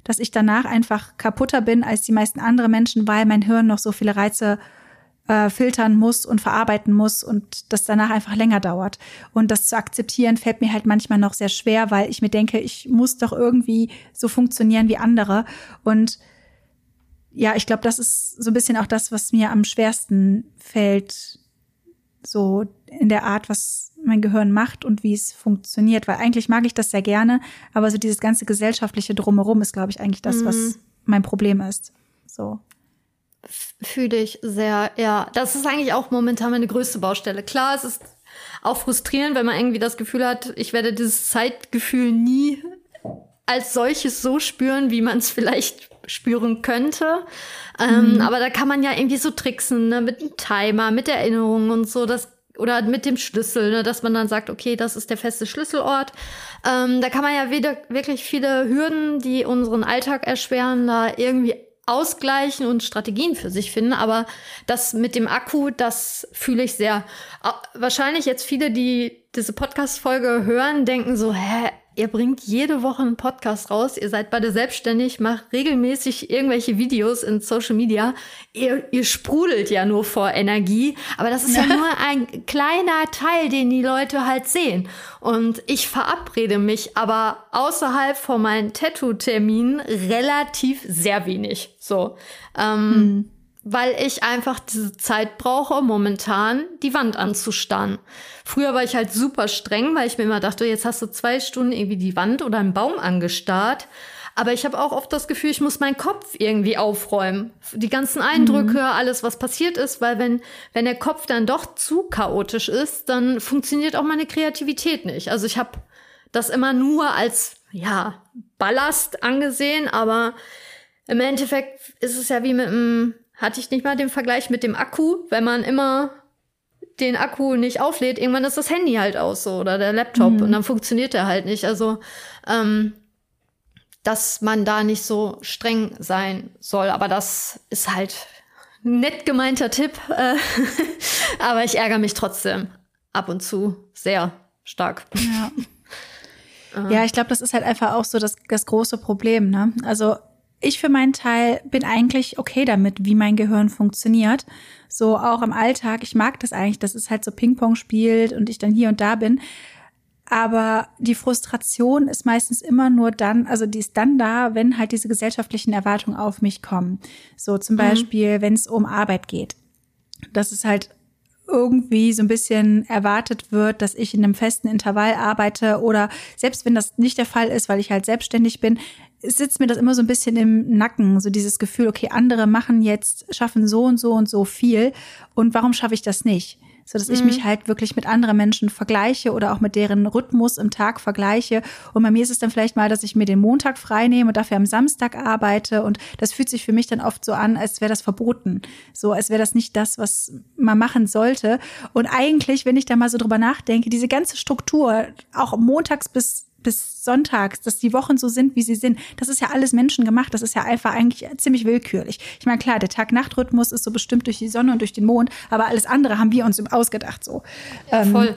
Speaker 1: dass ich danach einfach kaputter bin als die meisten anderen Menschen, weil mein Hirn noch so viele Reize äh, filtern muss und verarbeiten muss und das danach einfach länger dauert. Und das zu akzeptieren fällt mir halt manchmal noch sehr schwer, weil ich mir denke, ich muss doch irgendwie so funktionieren wie andere. Und ja, ich glaube, das ist so ein bisschen auch das, was mir am schwersten fällt, so in der Art, was mein Gehirn macht und wie es funktioniert. Weil eigentlich mag ich das sehr gerne, aber so dieses ganze gesellschaftliche Drumherum ist, glaube ich, eigentlich das, mhm. was mein Problem ist. So.
Speaker 2: Fühle ich sehr, ja. Das ist eigentlich auch momentan meine größte Baustelle. Klar, es ist auch frustrierend, wenn man irgendwie das Gefühl hat, ich werde dieses Zeitgefühl nie als solches so spüren, wie man es vielleicht spüren könnte. Ähm, mhm. Aber da kann man ja irgendwie so tricksen, ne? mit dem Timer, mit Erinnerungen und so. Das oder mit dem Schlüssel, ne, dass man dann sagt, okay, das ist der feste Schlüsselort. Ähm, da kann man ja wieder wirklich viele Hürden, die unseren Alltag erschweren, da irgendwie ausgleichen und Strategien für sich finden. Aber das mit dem Akku, das fühle ich sehr. Wahrscheinlich jetzt viele, die diese Podcast-Folge hören, denken so, hä, ihr bringt jede Woche einen Podcast raus, ihr seid beide selbstständig, macht regelmäßig irgendwelche Videos in Social Media. Ihr, ihr sprudelt ja nur vor Energie, aber das ist ja nur ein kleiner Teil, den die Leute halt sehen. Und ich verabrede mich aber außerhalb von meinen Tattoo-Terminen relativ sehr wenig. So. Ähm, hm weil ich einfach diese Zeit brauche, momentan die Wand anzustarren. Früher war ich halt super streng, weil ich mir immer dachte, jetzt hast du zwei Stunden irgendwie die Wand oder einen Baum angestarrt. Aber ich habe auch oft das Gefühl, ich muss meinen Kopf irgendwie aufräumen. Die ganzen Eindrücke, mhm. alles, was passiert ist, weil wenn, wenn der Kopf dann doch zu chaotisch ist, dann funktioniert auch meine Kreativität nicht. Also ich habe das immer nur als, ja, Ballast angesehen, aber im Endeffekt ist es ja wie mit einem hatte ich nicht mal den Vergleich mit dem Akku, wenn man immer den Akku nicht auflädt, irgendwann ist das Handy halt aus so oder der Laptop mhm. und dann funktioniert der halt nicht. Also ähm, dass man da nicht so streng sein soll. Aber das ist halt ein nett gemeinter Tipp. Äh, aber ich ärgere mich trotzdem ab und zu sehr stark.
Speaker 1: Ja. Ja, ich glaube, das ist halt einfach auch so das, das große Problem. Ne? Also ich für meinen Teil bin eigentlich okay damit, wie mein Gehirn funktioniert. So auch im Alltag. Ich mag das eigentlich, dass es halt so Ping-Pong spielt und ich dann hier und da bin. Aber die Frustration ist meistens immer nur dann, also die ist dann da, wenn halt diese gesellschaftlichen Erwartungen auf mich kommen. So zum mhm. Beispiel, wenn es um Arbeit geht. Das ist halt irgendwie so ein bisschen erwartet wird, dass ich in einem festen Intervall arbeite oder selbst wenn das nicht der Fall ist, weil ich halt selbstständig bin, sitzt mir das immer so ein bisschen im Nacken, so dieses Gefühl, okay, andere machen jetzt, schaffen so und so und so viel und warum schaffe ich das nicht? So dass ich mich mhm. halt wirklich mit anderen Menschen vergleiche oder auch mit deren Rhythmus im Tag vergleiche. Und bei mir ist es dann vielleicht mal, dass ich mir den Montag frei nehme und dafür am Samstag arbeite. Und das fühlt sich für mich dann oft so an, als wäre das verboten. So, als wäre das nicht das, was man machen sollte. Und eigentlich, wenn ich da mal so drüber nachdenke, diese ganze Struktur, auch montags bis bis sonntags, dass die Wochen so sind, wie sie sind, das ist ja alles menschengemacht. Das ist ja einfach eigentlich ziemlich willkürlich. Ich meine, klar, der Tag-Nacht-Rhythmus ist so bestimmt durch die Sonne und durch den Mond, aber alles andere haben wir uns ausgedacht so.
Speaker 2: Ja, voll. Ähm,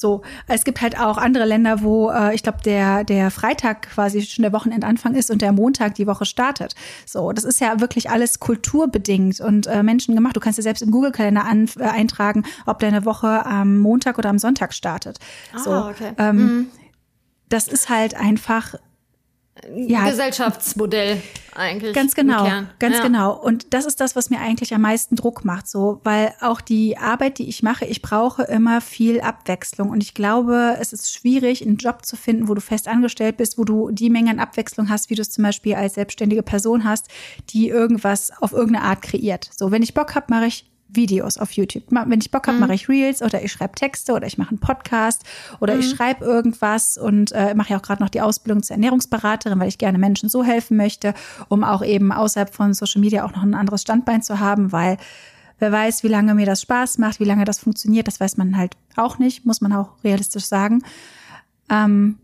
Speaker 1: so, es gibt halt auch andere Länder, wo äh, ich glaube, der, der Freitag quasi schon der Wochenendanfang ist und der Montag die Woche startet. So, das ist ja wirklich alles kulturbedingt und äh, menschengemacht. Du kannst ja selbst im Google-Kalender äh, eintragen, ob deine Woche am Montag oder am Sonntag startet. Ah, so, okay. Ähm, mhm das ist halt einfach
Speaker 2: ja, Gesellschaftsmodell eigentlich.
Speaker 1: Ganz genau, ganz ja. genau. Und das ist das, was mir eigentlich am meisten Druck macht, so, weil auch die Arbeit, die ich mache, ich brauche immer viel Abwechslung. Und ich glaube, es ist schwierig, einen Job zu finden, wo du fest angestellt bist, wo du die Menge an Abwechslung hast, wie du es zum Beispiel als selbstständige Person hast, die irgendwas auf irgendeine Art kreiert. So, wenn ich Bock habe, mache ich Videos auf YouTube. Wenn ich Bock habe, mhm. mache ich Reels oder ich schreibe Texte oder ich mache einen Podcast oder mhm. ich schreibe irgendwas und äh, mache ja auch gerade noch die Ausbildung zur Ernährungsberaterin, weil ich gerne Menschen so helfen möchte, um auch eben außerhalb von Social Media auch noch ein anderes Standbein zu haben, weil wer weiß, wie lange mir das Spaß macht, wie lange das funktioniert, das weiß man halt auch nicht, muss man auch realistisch sagen. Ähm,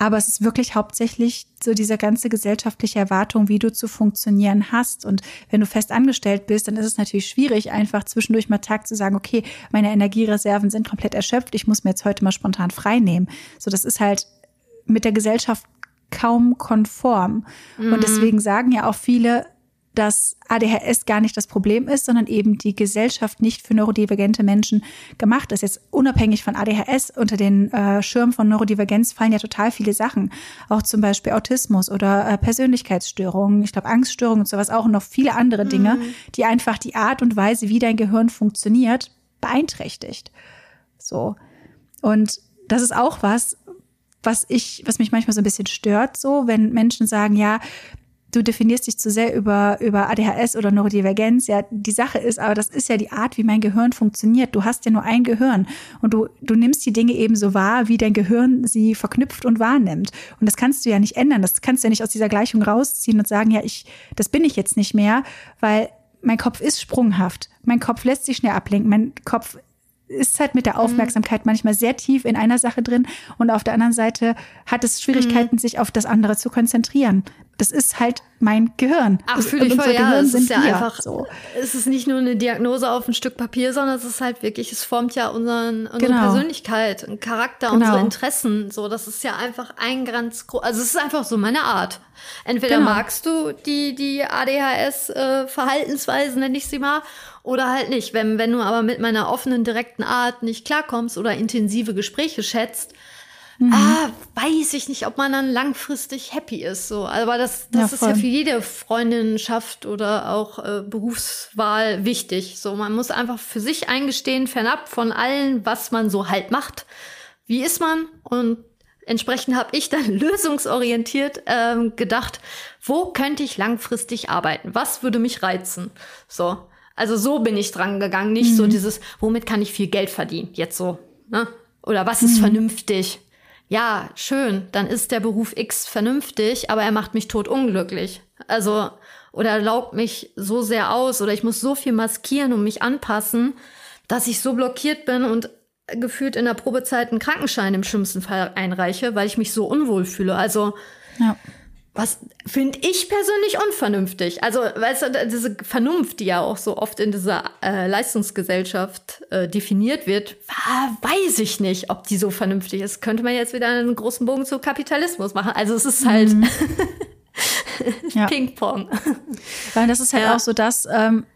Speaker 1: aber es ist wirklich hauptsächlich so diese ganze gesellschaftliche Erwartung, wie du zu funktionieren hast. Und wenn du fest angestellt bist, dann ist es natürlich schwierig, einfach zwischendurch mal Tag zu sagen, okay, meine Energiereserven sind komplett erschöpft, ich muss mir jetzt heute mal spontan frei nehmen. So, das ist halt mit der Gesellschaft kaum konform. Mhm. Und deswegen sagen ja auch viele, dass ADHS gar nicht das Problem ist, sondern eben die Gesellschaft nicht für neurodivergente Menschen gemacht ist. Jetzt unabhängig von ADHS unter den äh, Schirm von Neurodivergenz fallen ja total viele Sachen. Auch zum Beispiel Autismus oder äh, Persönlichkeitsstörungen, ich glaube Angststörungen und sowas auch und noch viele andere Dinge, mhm. die einfach die Art und Weise, wie dein Gehirn funktioniert, beeinträchtigt. So. Und das ist auch was, was ich, was mich manchmal so ein bisschen stört, so, wenn Menschen sagen, ja, du definierst dich zu sehr über, über ADHS oder Neurodivergenz. Ja, die Sache ist, aber das ist ja die Art, wie mein Gehirn funktioniert. Du hast ja nur ein Gehirn und du, du nimmst die Dinge eben so wahr, wie dein Gehirn sie verknüpft und wahrnimmt. Und das kannst du ja nicht ändern. Das kannst du ja nicht aus dieser Gleichung rausziehen und sagen, ja, ich, das bin ich jetzt nicht mehr, weil mein Kopf ist sprunghaft. Mein Kopf lässt sich schnell ablenken. Mein Kopf ist halt mit der mhm. Aufmerksamkeit mhm. manchmal sehr tief in einer Sache drin und auf der anderen Seite hat es Schwierigkeiten, mhm. sich auf das andere zu konzentrieren das ist halt mein Gehirn.
Speaker 2: Ach, fühle ich voll, ja. es ist ja wir. einfach, so. es ist nicht nur eine Diagnose auf ein Stück Papier, sondern es ist halt wirklich, es formt ja unseren, unsere genau. Persönlichkeit, einen Charakter, genau. unsere Interessen. So, das ist ja einfach ein ganz also es ist einfach so meine Art. Entweder genau. magst du die, die ADHS-Verhaltensweise, äh, nenne ich sie mal, oder halt nicht. Wenn, wenn du aber mit meiner offenen, direkten Art nicht klarkommst oder intensive Gespräche schätzt, mhm. ah, weiß ich nicht, ob man dann langfristig happy ist. So, aber das, das ja, ist ja für jede Freundinnenschaft oder auch äh, Berufswahl wichtig. So, man muss einfach für sich eingestehen, fernab von allen, was man so halt macht. Wie ist man? Und entsprechend habe ich dann lösungsorientiert ähm, gedacht, wo könnte ich langfristig arbeiten? Was würde mich reizen? So. Also so bin ich dran gegangen, nicht mhm. so dieses, womit kann ich viel Geld verdienen? Jetzt so, ne? Oder was ist mhm. vernünftig? ja, schön, dann ist der Beruf X vernünftig, aber er macht mich tot unglücklich. Also, oder laugt mich so sehr aus oder ich muss so viel maskieren und mich anpassen, dass ich so blockiert bin und gefühlt in der Probezeit einen Krankenschein im schlimmsten Fall einreiche, weil ich mich so unwohl fühle. Also, ja. Was finde ich persönlich unvernünftig. Also, weißt du, diese Vernunft, die ja auch so oft in dieser äh, Leistungsgesellschaft äh, definiert wird, weiß ich nicht, ob die so vernünftig ist. Könnte man jetzt wieder einen großen Bogen zu Kapitalismus machen. Also, es ist halt mhm. ja. Ping-Pong.
Speaker 1: Weil das ist halt ja. auch so, dass ähm,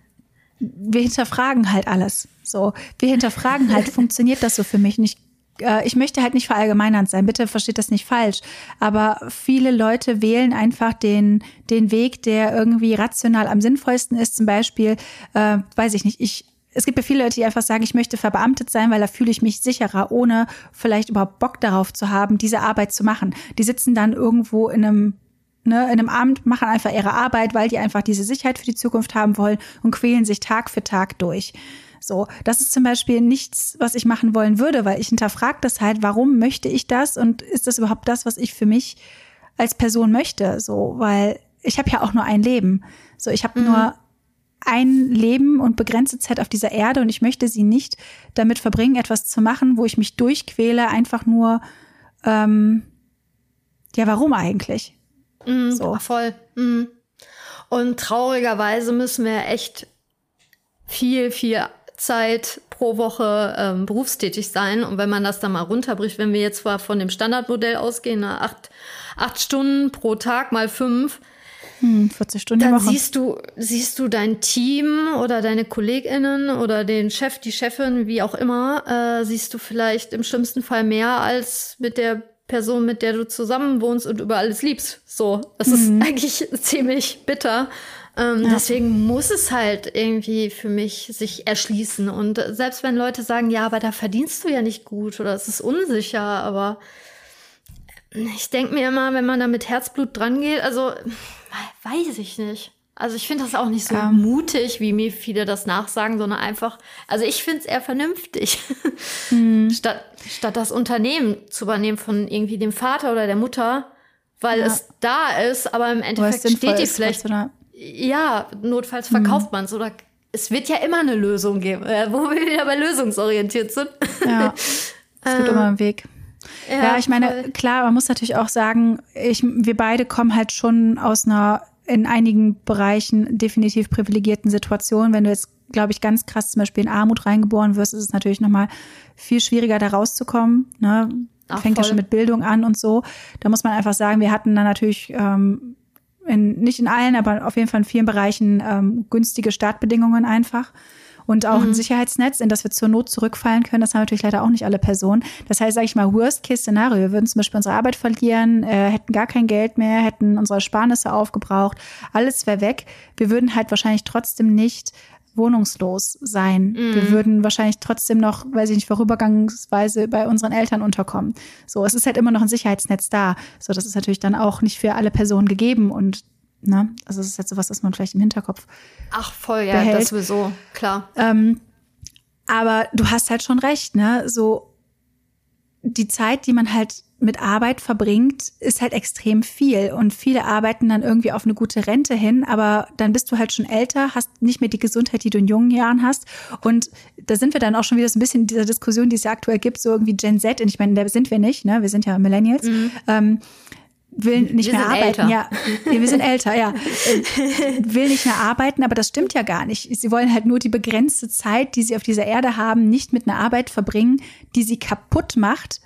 Speaker 1: wir hinterfragen halt alles. So, wir hinterfragen halt, funktioniert das so für mich nicht? Äh, ich möchte halt nicht verallgemeinernd sein, bitte versteht das nicht falsch, aber viele Leute wählen einfach den, den Weg, der irgendwie rational am sinnvollsten ist. Zum Beispiel, äh, weiß ich nicht, ich es gibt ja viele Leute, die einfach sagen, ich möchte verbeamtet sein, weil da fühle ich mich sicherer, ohne vielleicht überhaupt Bock darauf zu haben, diese Arbeit zu machen. Die sitzen dann irgendwo in einem ne, in einem Amt, machen einfach ihre Arbeit, weil die einfach diese Sicherheit für die Zukunft haben wollen und quälen sich Tag für Tag durch. So, das ist zum Beispiel nichts, was ich machen wollen würde, weil ich hinterfrage das halt, warum möchte ich das und ist das überhaupt das, was ich für mich als Person möchte? So, weil ich habe ja auch nur ein Leben. So, ich habe mhm. nur ein Leben und begrenzte Zeit auf dieser Erde und ich möchte sie nicht damit verbringen, etwas zu machen, wo ich mich durchquäle, einfach nur, ähm, ja, warum eigentlich?
Speaker 2: Mhm, so. Voll. Mhm. Und traurigerweise müssen wir echt viel, viel Zeit pro Woche ähm, berufstätig sein. Und wenn man das dann mal runterbricht, wenn wir jetzt zwar von dem Standardmodell ausgehen, na, acht, acht Stunden pro Tag mal fünf,
Speaker 1: hm, 40 Stunden
Speaker 2: dann siehst du, siehst du dein Team oder deine KollegInnen oder den Chef, die Chefin, wie auch immer, äh, siehst du vielleicht im schlimmsten Fall mehr als mit der Person, mit der du zusammen wohnst und über alles liebst. So, das mhm. ist eigentlich ziemlich bitter. Ähm, ja. Deswegen muss es halt irgendwie für mich sich erschließen. Und selbst wenn Leute sagen, ja, aber da verdienst du ja nicht gut oder es ist unsicher, aber ich denke mir immer, wenn man da mit Herzblut dran geht, also weiß ich nicht. Also ich finde das auch nicht so um. mutig, wie mir viele das nachsagen, sondern einfach, also ich finde es eher vernünftig, hm. statt, statt das Unternehmen zu übernehmen von irgendwie dem Vater oder der Mutter, weil ja. es da ist, aber im Endeffekt steht die vielleicht ja, notfalls verkauft mhm. man es oder es wird ja immer eine Lösung geben, äh, wo wir wieder bei lösungsorientiert sind.
Speaker 1: Ja, es gibt immer einen Weg. Ja, ja ich meine, voll. klar, man muss natürlich auch sagen, ich, wir beide kommen halt schon aus einer in einigen Bereichen definitiv privilegierten Situation. Wenn du jetzt, glaube ich, ganz krass zum Beispiel in Armut reingeboren wirst, ist es natürlich nochmal viel schwieriger, da rauszukommen. Ne? Ach, Fängt voll. ja schon mit Bildung an und so. Da muss man einfach sagen, wir hatten dann natürlich ähm, in, nicht in allen, aber auf jeden Fall in vielen Bereichen ähm, günstige Startbedingungen einfach. Und auch mhm. ein Sicherheitsnetz, in das wir zur Not zurückfallen können. Das haben natürlich leider auch nicht alle Personen. Das heißt, sage ich mal, Worst-Case-Szenario. Wir würden zum Beispiel unsere Arbeit verlieren, äh, hätten gar kein Geld mehr, hätten unsere Sparnisse aufgebraucht. Alles wäre weg. Wir würden halt wahrscheinlich trotzdem nicht wohnungslos sein. Mhm. Wir würden wahrscheinlich trotzdem noch, weiß ich nicht, vorübergangsweise bei unseren Eltern unterkommen. So, es ist halt immer noch ein Sicherheitsnetz da. So, das ist natürlich dann auch nicht für alle Personen gegeben und ne, also es ist jetzt sowas, was man vielleicht im Hinterkopf.
Speaker 2: Ach, voll, ja, behält. das sowieso, klar.
Speaker 1: Ähm, aber du hast halt schon recht, ne? So die Zeit, die man halt mit Arbeit verbringt, ist halt extrem viel. Und viele arbeiten dann irgendwie auf eine gute Rente hin, aber dann bist du halt schon älter, hast nicht mehr die Gesundheit, die du in jungen Jahren hast. Und da sind wir dann auch schon wieder so ein bisschen in dieser Diskussion, die es ja aktuell gibt, so irgendwie Gen Z. Und ich meine, da sind wir nicht, ne? Wir sind ja Millennials. Mhm. Ähm, will nicht
Speaker 2: wir
Speaker 1: mehr arbeiten.
Speaker 2: Älter.
Speaker 1: Ja, wir sind älter, ja. Will nicht mehr arbeiten, aber das stimmt ja gar nicht. Sie wollen halt nur die begrenzte Zeit, die sie auf dieser Erde haben, nicht mit einer Arbeit verbringen, die sie kaputt macht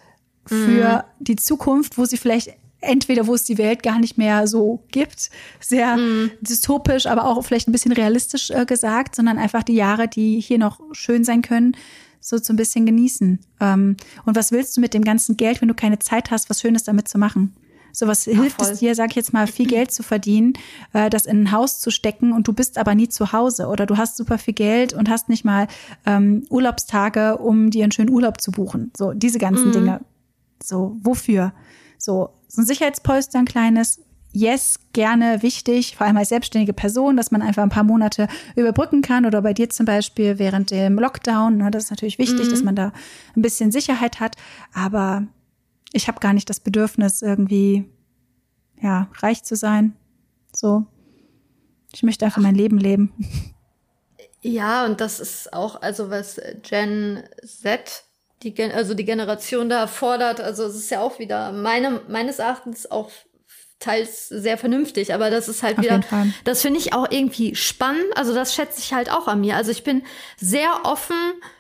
Speaker 1: für mhm. die Zukunft, wo sie vielleicht entweder wo es die Welt gar nicht mehr so gibt, sehr mm. dystopisch, aber auch vielleicht ein bisschen realistisch äh, gesagt, sondern einfach die Jahre, die hier noch schön sein können, so so ein bisschen genießen. Ähm, und was willst du mit dem ganzen Geld, wenn du keine Zeit hast, was Schönes damit zu machen? So was ja, hilft voll. es dir, sag ich jetzt mal, viel Geld zu verdienen, äh, das in ein Haus zu stecken und du bist aber nie zu Hause oder du hast super viel Geld und hast nicht mal ähm, Urlaubstage, um dir einen schönen Urlaub zu buchen. So diese ganzen mhm. Dinge. So wofür? So so ein Sicherheitspolster, ein kleines, yes, gerne wichtig, vor allem als selbstständige Person, dass man einfach ein paar Monate überbrücken kann oder bei dir zum Beispiel während dem Lockdown. Ne, das ist natürlich wichtig, mhm. dass man da ein bisschen Sicherheit hat. Aber ich habe gar nicht das Bedürfnis, irgendwie, ja, reich zu sein. So. Ich möchte einfach mein Leben leben.
Speaker 2: Ja, und das ist auch, also was Gen Z, die, also die Generation da fordert, also es ist ja auch wieder meine, meines Erachtens auch teils sehr vernünftig, aber das ist halt Auf wieder, das finde ich auch irgendwie spannend. Also das schätze ich halt auch an mir. Also ich bin sehr offen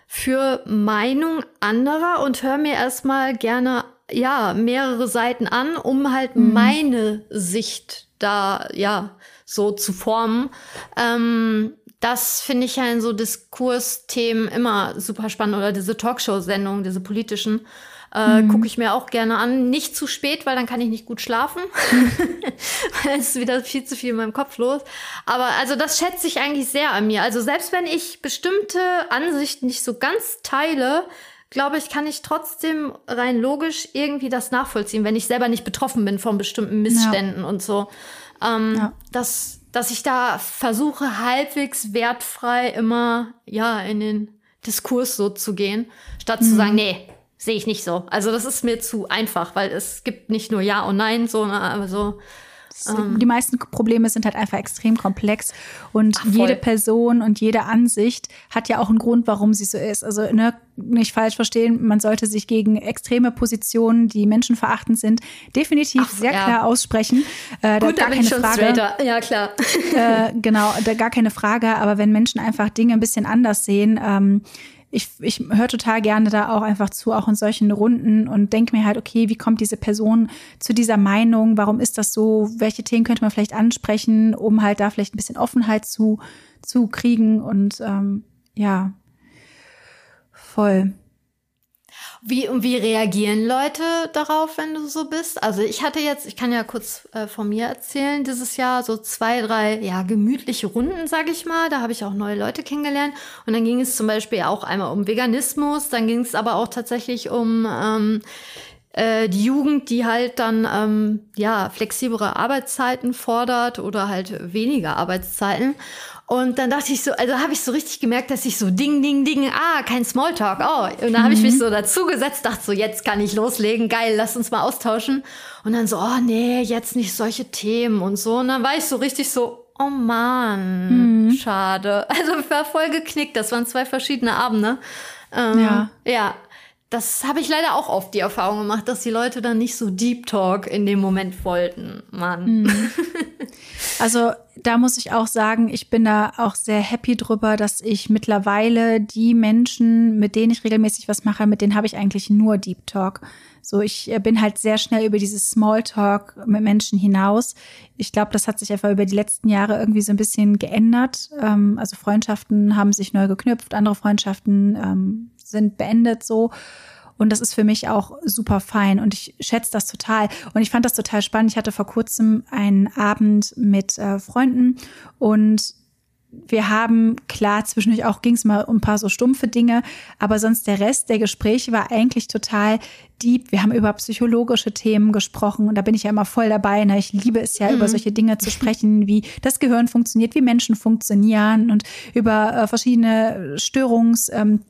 Speaker 2: für Meinung anderer und höre mir erstmal gerne ja, mehrere Seiten an, um halt mhm. meine Sicht da, ja, so zu formen. Ähm, das finde ich ja in so Diskursthemen immer super spannend oder diese Talkshow-Sendungen, diese politischen. Äh, mhm. Gucke ich mir auch gerne an. Nicht zu spät, weil dann kann ich nicht gut schlafen. weil es ist wieder viel zu viel in meinem Kopf los. Aber also das schätze ich eigentlich sehr an mir. Also selbst wenn ich bestimmte Ansichten nicht so ganz teile, glaube ich, kann ich trotzdem rein logisch irgendwie das nachvollziehen, wenn ich selber nicht betroffen bin von bestimmten Missständen ja. und so. Ähm, ja. dass, dass ich da versuche, halbwegs wertfrei immer, ja, in den Diskurs so zu gehen, statt mhm. zu sagen, nee, sehe ich nicht so. Also das ist mir zu einfach, weil es gibt nicht nur Ja und Nein, so, ne, aber so
Speaker 1: ähm. Die meisten Probleme sind halt einfach extrem komplex und Ach, jede Person und jede Ansicht hat ja auch einen Grund, warum sie so ist. Also ne, nicht falsch verstehen, man sollte sich gegen extreme Positionen, die menschenverachtend sind, definitiv Ach, sehr ja. klar aussprechen.
Speaker 2: Äh, Gut, da gar keine Frage. Straighter. Ja, klar.
Speaker 1: Äh, genau, da gar keine Frage. Aber wenn Menschen einfach Dinge ein bisschen anders sehen, ähm, ich, ich höre total gerne da auch einfach zu, auch in solchen Runden und denke mir halt, okay, wie kommt diese Person zu dieser Meinung? Warum ist das so? Welche Themen könnte man vielleicht ansprechen, um halt da vielleicht ein bisschen Offenheit zu, zu kriegen? Und ähm, ja, voll.
Speaker 2: Wie, und wie reagieren Leute darauf, wenn du so bist? Also ich hatte jetzt, ich kann ja kurz äh, von mir erzählen, dieses Jahr so zwei, drei, ja, gemütliche Runden, sag ich mal. Da habe ich auch neue Leute kennengelernt. Und dann ging es zum Beispiel auch einmal um Veganismus, dann ging es aber auch tatsächlich um ähm, äh, die Jugend, die halt dann ähm, ja flexiblere Arbeitszeiten fordert oder halt weniger Arbeitszeiten. Und dann dachte ich so, also habe ich so richtig gemerkt, dass ich so ding, ding, ding, ah, kein Smalltalk, oh. Und dann habe ich mich mhm. so dazugesetzt, dachte so, jetzt kann ich loslegen, geil, lass uns mal austauschen. Und dann so, oh nee, jetzt nicht solche Themen und so. Und dann war ich so richtig so, oh man, mhm. schade. Also ich war voll geknickt, das waren zwei verschiedene Abende. Ähm, ja. Ja, das habe ich leider auch oft die Erfahrung gemacht, dass die Leute dann nicht so Deep Talk in dem Moment wollten. Mann. Mhm.
Speaker 1: Also da muss ich auch sagen, ich bin da auch sehr happy drüber, dass ich mittlerweile die Menschen, mit denen ich regelmäßig was mache, mit denen habe ich eigentlich nur Deep Talk. So, ich äh, bin halt sehr schnell über dieses Smalltalk mit Menschen hinaus. Ich glaube, das hat sich einfach über die letzten Jahre irgendwie so ein bisschen geändert. Ähm, also Freundschaften haben sich neu geknüpft, andere Freundschaften ähm, sind beendet so. Und das ist für mich auch super fein und ich schätze das total. Und ich fand das total spannend. Ich hatte vor kurzem einen Abend mit äh, Freunden und wir haben, klar, zwischendurch auch ging es mal um ein paar so stumpfe Dinge, aber sonst der Rest der Gespräche war eigentlich total deep. Wir haben über psychologische Themen gesprochen und da bin ich ja immer voll dabei. Ne? Ich liebe es ja, mhm. über solche Dinge zu sprechen, wie das Gehirn funktioniert, wie Menschen funktionieren und über äh, verschiedene Störungs- ähm,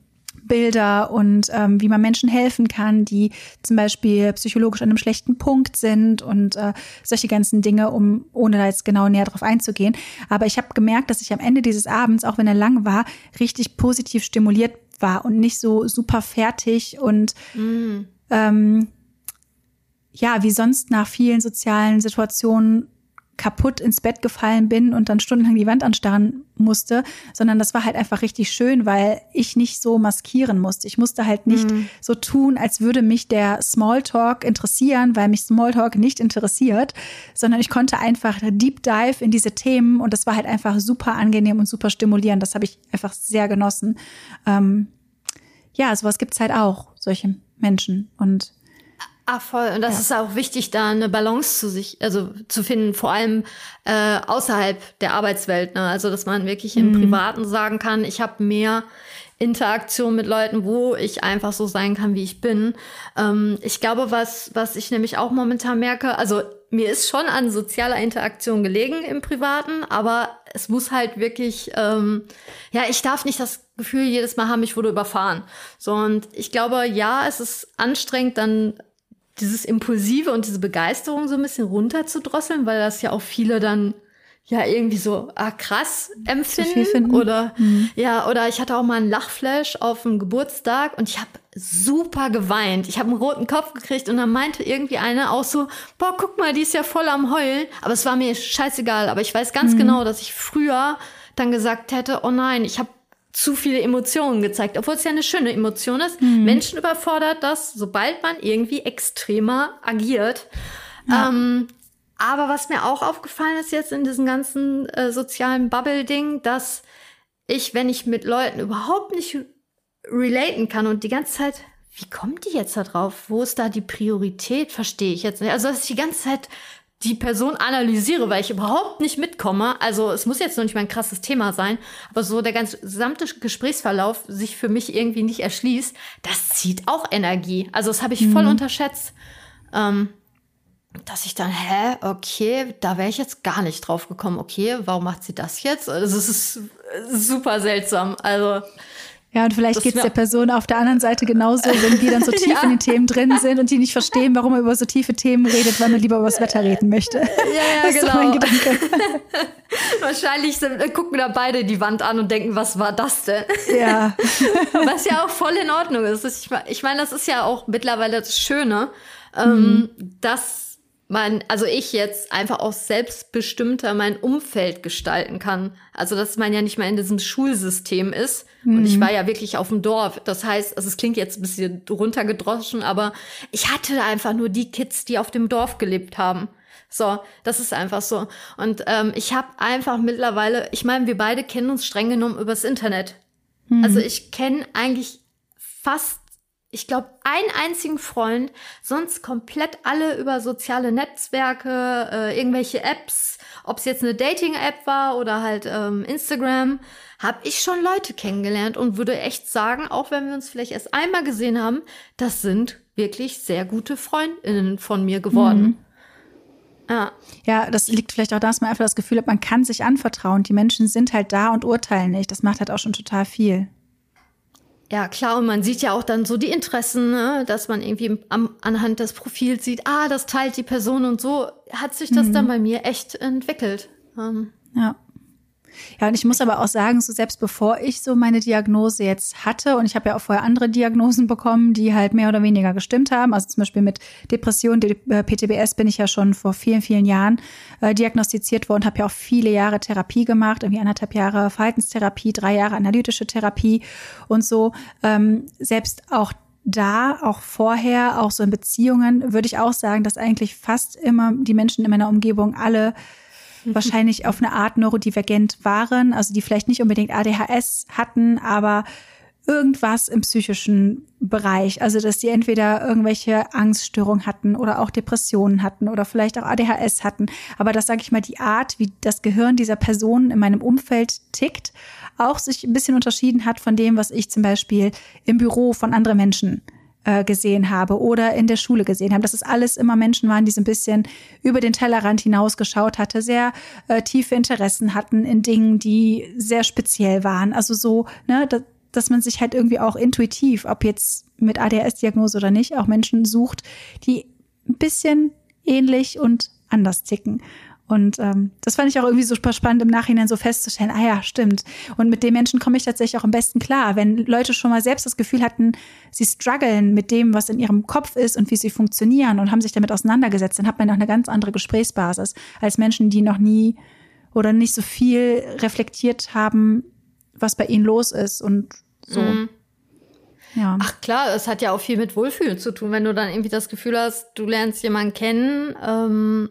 Speaker 1: Bilder und ähm, wie man Menschen helfen kann, die zum Beispiel psychologisch an einem schlechten Punkt sind und äh, solche ganzen Dinge, um ohne da jetzt genau näher drauf einzugehen. Aber ich habe gemerkt, dass ich am Ende dieses Abends, auch wenn er lang war, richtig positiv stimuliert war und nicht so super fertig und mm. ähm, ja, wie sonst nach vielen sozialen Situationen kaputt ins Bett gefallen bin und dann stundenlang die Wand anstarren musste, sondern das war halt einfach richtig schön, weil ich nicht so maskieren musste. Ich musste halt nicht mhm. so tun, als würde mich der Smalltalk interessieren, weil mich Smalltalk nicht interessiert, sondern ich konnte einfach Deep Dive in diese Themen und das war halt einfach super angenehm und super stimulierend. Das habe ich einfach sehr genossen. Ähm, ja, sowas gibt's halt auch, solche Menschen und
Speaker 2: Ah, voll. Und das ja. ist auch wichtig, da eine Balance zu sich, also zu finden, vor allem äh, außerhalb der Arbeitswelt. Ne? Also, dass man wirklich im mhm. Privaten sagen kann, ich habe mehr Interaktion mit Leuten, wo ich einfach so sein kann, wie ich bin. Ähm, ich glaube, was, was ich nämlich auch momentan merke, also mir ist schon an sozialer Interaktion gelegen im Privaten, aber es muss halt wirklich, ähm, ja, ich darf nicht das Gefühl jedes Mal haben, ich wurde überfahren. So, und ich glaube, ja, es ist anstrengend, dann dieses Impulsive und diese Begeisterung so ein bisschen runterzudrosseln, weil das ja auch viele dann ja irgendwie so ah, krass empfinden oder mhm. ja oder ich hatte auch mal einen Lachflash auf dem Geburtstag und ich habe super geweint. Ich habe einen roten Kopf gekriegt und dann meinte irgendwie eine auch so, boah, guck mal, die ist ja voll am heulen, aber es war mir scheißegal, aber ich weiß ganz mhm. genau, dass ich früher dann gesagt hätte, oh nein, ich habe zu viele Emotionen gezeigt, obwohl es ja eine schöne Emotion ist. Mhm. Menschen überfordert das, sobald man irgendwie extremer agiert. Ja. Ähm, aber was mir auch aufgefallen ist jetzt in diesem ganzen äh, sozialen Bubble-Ding, dass ich, wenn ich mit Leuten überhaupt nicht relaten kann und die ganze Zeit, wie kommt die jetzt da drauf? Wo ist da die Priorität? Verstehe ich jetzt nicht. Also, dass ich die ganze Zeit die Person analysiere, weil ich überhaupt nicht mitkomme. Also es muss jetzt noch nicht mal ein krasses Thema sein, aber so der ganze gesamte Gesprächsverlauf sich für mich irgendwie nicht erschließt, das zieht auch Energie. Also das habe ich mhm. voll unterschätzt. Ähm, dass ich dann, hä, okay, da wäre ich jetzt gar nicht drauf gekommen. Okay, warum macht sie das jetzt? Also es ist super seltsam. Also
Speaker 1: ja, und vielleicht geht es der Person auf der anderen Seite genauso, wenn die dann so tief ja. in den Themen drin sind und die nicht verstehen, warum er über so tiefe Themen redet, weil man lieber über das Wetter reden möchte. Ja,
Speaker 2: ja, das genau. Wahrscheinlich sind, äh, gucken da beide die Wand an und denken, was war das denn? Ja. Was ja auch voll in Ordnung ist. Ich, ich meine, das ist ja auch mittlerweile das Schöne, ähm, mhm. dass man, also ich jetzt einfach auch selbstbestimmter mein Umfeld gestalten kann. Also, dass man ja nicht mehr in diesem Schulsystem ist. Mhm. Und ich mhm. war ja wirklich auf dem Dorf. Das heißt, also es klingt jetzt ein bisschen runtergedroschen, aber ich hatte einfach nur die Kids, die auf dem Dorf gelebt haben. So, das ist einfach so. Und ähm, ich habe einfach mittlerweile, ich meine, wir beide kennen uns streng genommen übers Internet. Mhm. Also ich kenne eigentlich fast ich glaube, einen einzigen Freund, sonst komplett alle über soziale Netzwerke, äh, irgendwelche Apps, ob es jetzt eine Dating-App war oder halt ähm, Instagram, habe ich schon Leute kennengelernt und würde echt sagen, auch wenn wir uns vielleicht erst einmal gesehen haben, das sind wirklich sehr gute Freundinnen von mir geworden. Mhm.
Speaker 1: Ja. ja, das liegt vielleicht auch daran, dass man einfach das Gefühl hat, man kann sich anvertrauen. Die Menschen sind halt da und urteilen nicht. Das macht halt auch schon total viel.
Speaker 2: Ja, klar, und man sieht ja auch dann so die Interessen, ne? dass man irgendwie am, anhand des Profils sieht, ah, das teilt die Person und so hat sich das mhm. dann bei mir echt entwickelt.
Speaker 1: Ähm, ja. Ja, und ich muss aber auch sagen, so selbst bevor ich so meine Diagnose jetzt hatte, und ich habe ja auch vorher andere Diagnosen bekommen, die halt mehr oder weniger gestimmt haben. Also zum Beispiel mit Depression, PTBS bin ich ja schon vor vielen, vielen Jahren äh, diagnostiziert worden, habe ja auch viele Jahre Therapie gemacht, irgendwie anderthalb Jahre Verhaltenstherapie, drei Jahre analytische Therapie und so. Ähm, selbst auch da, auch vorher, auch so in Beziehungen, würde ich auch sagen, dass eigentlich fast immer die Menschen in meiner Umgebung alle wahrscheinlich auf eine Art neurodivergent waren, also die vielleicht nicht unbedingt ADHS hatten, aber irgendwas im psychischen Bereich. Also, dass die entweder irgendwelche Angststörungen hatten oder auch Depressionen hatten oder vielleicht auch ADHS hatten. Aber das sage ich mal, die Art, wie das Gehirn dieser Personen in meinem Umfeld tickt, auch sich ein bisschen unterschieden hat von dem, was ich zum Beispiel im Büro von anderen Menschen äh, gesehen habe oder in der Schule gesehen habe. Dass es alles immer Menschen waren, die so ein bisschen über den Tellerrand hinausgeschaut hatte, sehr äh, tiefe Interessen hatten in Dingen, die sehr speziell waren. Also so, ne, dass, dass man sich halt irgendwie auch intuitiv, ob jetzt mit ADHS-Diagnose oder nicht, auch Menschen sucht, die ein bisschen ähnlich und anders ticken. Und ähm, das fand ich auch irgendwie super spannend im Nachhinein so festzustellen, ah ja, stimmt. Und mit den Menschen komme ich tatsächlich auch am besten klar. Wenn Leute schon mal selbst das Gefühl hatten, sie strugglen mit dem, was in ihrem Kopf ist und wie sie funktionieren und haben sich damit auseinandergesetzt, dann hat man auch eine ganz andere Gesprächsbasis als Menschen, die noch nie oder nicht so viel reflektiert haben, was bei ihnen los ist und so. Mhm.
Speaker 2: Ja. Ach klar, es hat ja auch viel mit Wohlfühlen zu tun, wenn du dann irgendwie das Gefühl hast, du lernst jemanden kennen ähm,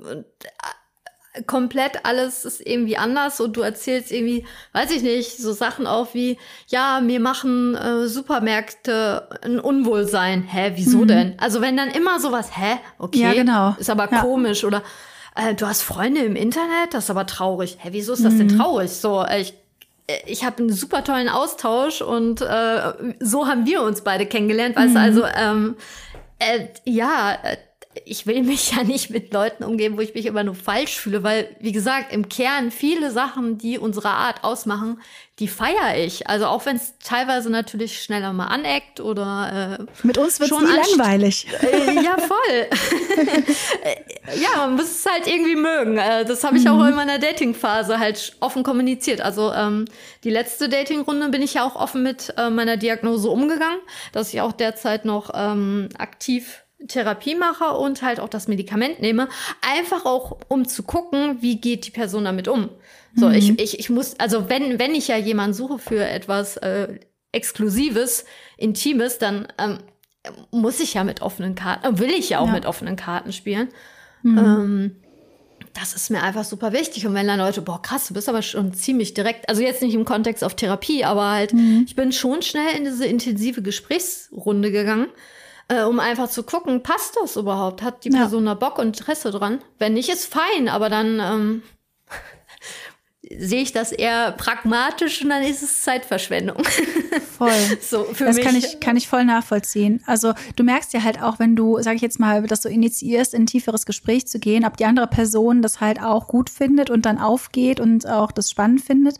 Speaker 2: und äh, komplett alles ist irgendwie anders und du erzählst irgendwie, weiß ich nicht, so Sachen auch wie, ja, mir machen äh, Supermärkte ein Unwohlsein. Hä, wieso mhm. denn? Also wenn dann immer sowas, hä, okay, ja, genau. ist aber ja. komisch oder äh, du hast Freunde im Internet, das ist aber traurig. Hä, wieso ist das mhm. denn traurig? So, ich ich habe einen super tollen Austausch und äh, so haben wir uns beide kennengelernt. Weißt mhm. du, also ähm, äh, ja, äh, ich will mich ja nicht mit Leuten umgeben, wo ich mich immer nur falsch fühle, weil, wie gesagt, im Kern viele Sachen, die unsere Art ausmachen, die feiere ich. Also auch wenn es teilweise natürlich schneller mal aneckt oder
Speaker 1: äh, mit uns wird es langweilig.
Speaker 2: Äh, ja, voll. ja, man muss es halt irgendwie mögen. Äh, das habe ich mhm. auch in meiner Dating-Phase halt offen kommuniziert. Also ähm, die letzte Dating-Runde bin ich ja auch offen mit äh, meiner Diagnose umgegangen, dass ich auch derzeit noch ähm, aktiv Therapie mache und halt auch das Medikament nehme, einfach auch um zu gucken, wie geht die Person damit um. So, mhm. ich, ich, ich muss, also wenn, wenn ich ja jemanden suche für etwas äh, Exklusives, Intimes, dann ähm, muss ich ja mit offenen Karten, äh, will ich ja auch ja. mit offenen Karten spielen. Mhm. Ähm, das ist mir einfach super wichtig. Und wenn dann Leute, boah, krass, du bist aber schon ziemlich direkt, also jetzt nicht im Kontext auf Therapie, aber halt, mhm. ich bin schon schnell in diese intensive Gesprächsrunde gegangen äh, um einfach zu gucken, passt das überhaupt? Hat die Person ja. da Bock und Interesse dran? Wenn nicht, ist fein, aber dann ähm, sehe ich das eher pragmatisch und dann ist es Zeitverschwendung.
Speaker 1: Voll. so, für das mich. kann ich, kann ich voll nachvollziehen. Also du merkst ja halt auch, wenn du, sag ich jetzt mal, das so initiierst, in ein tieferes Gespräch zu gehen, ob die andere Person das halt auch gut findet und dann aufgeht und auch das spannend findet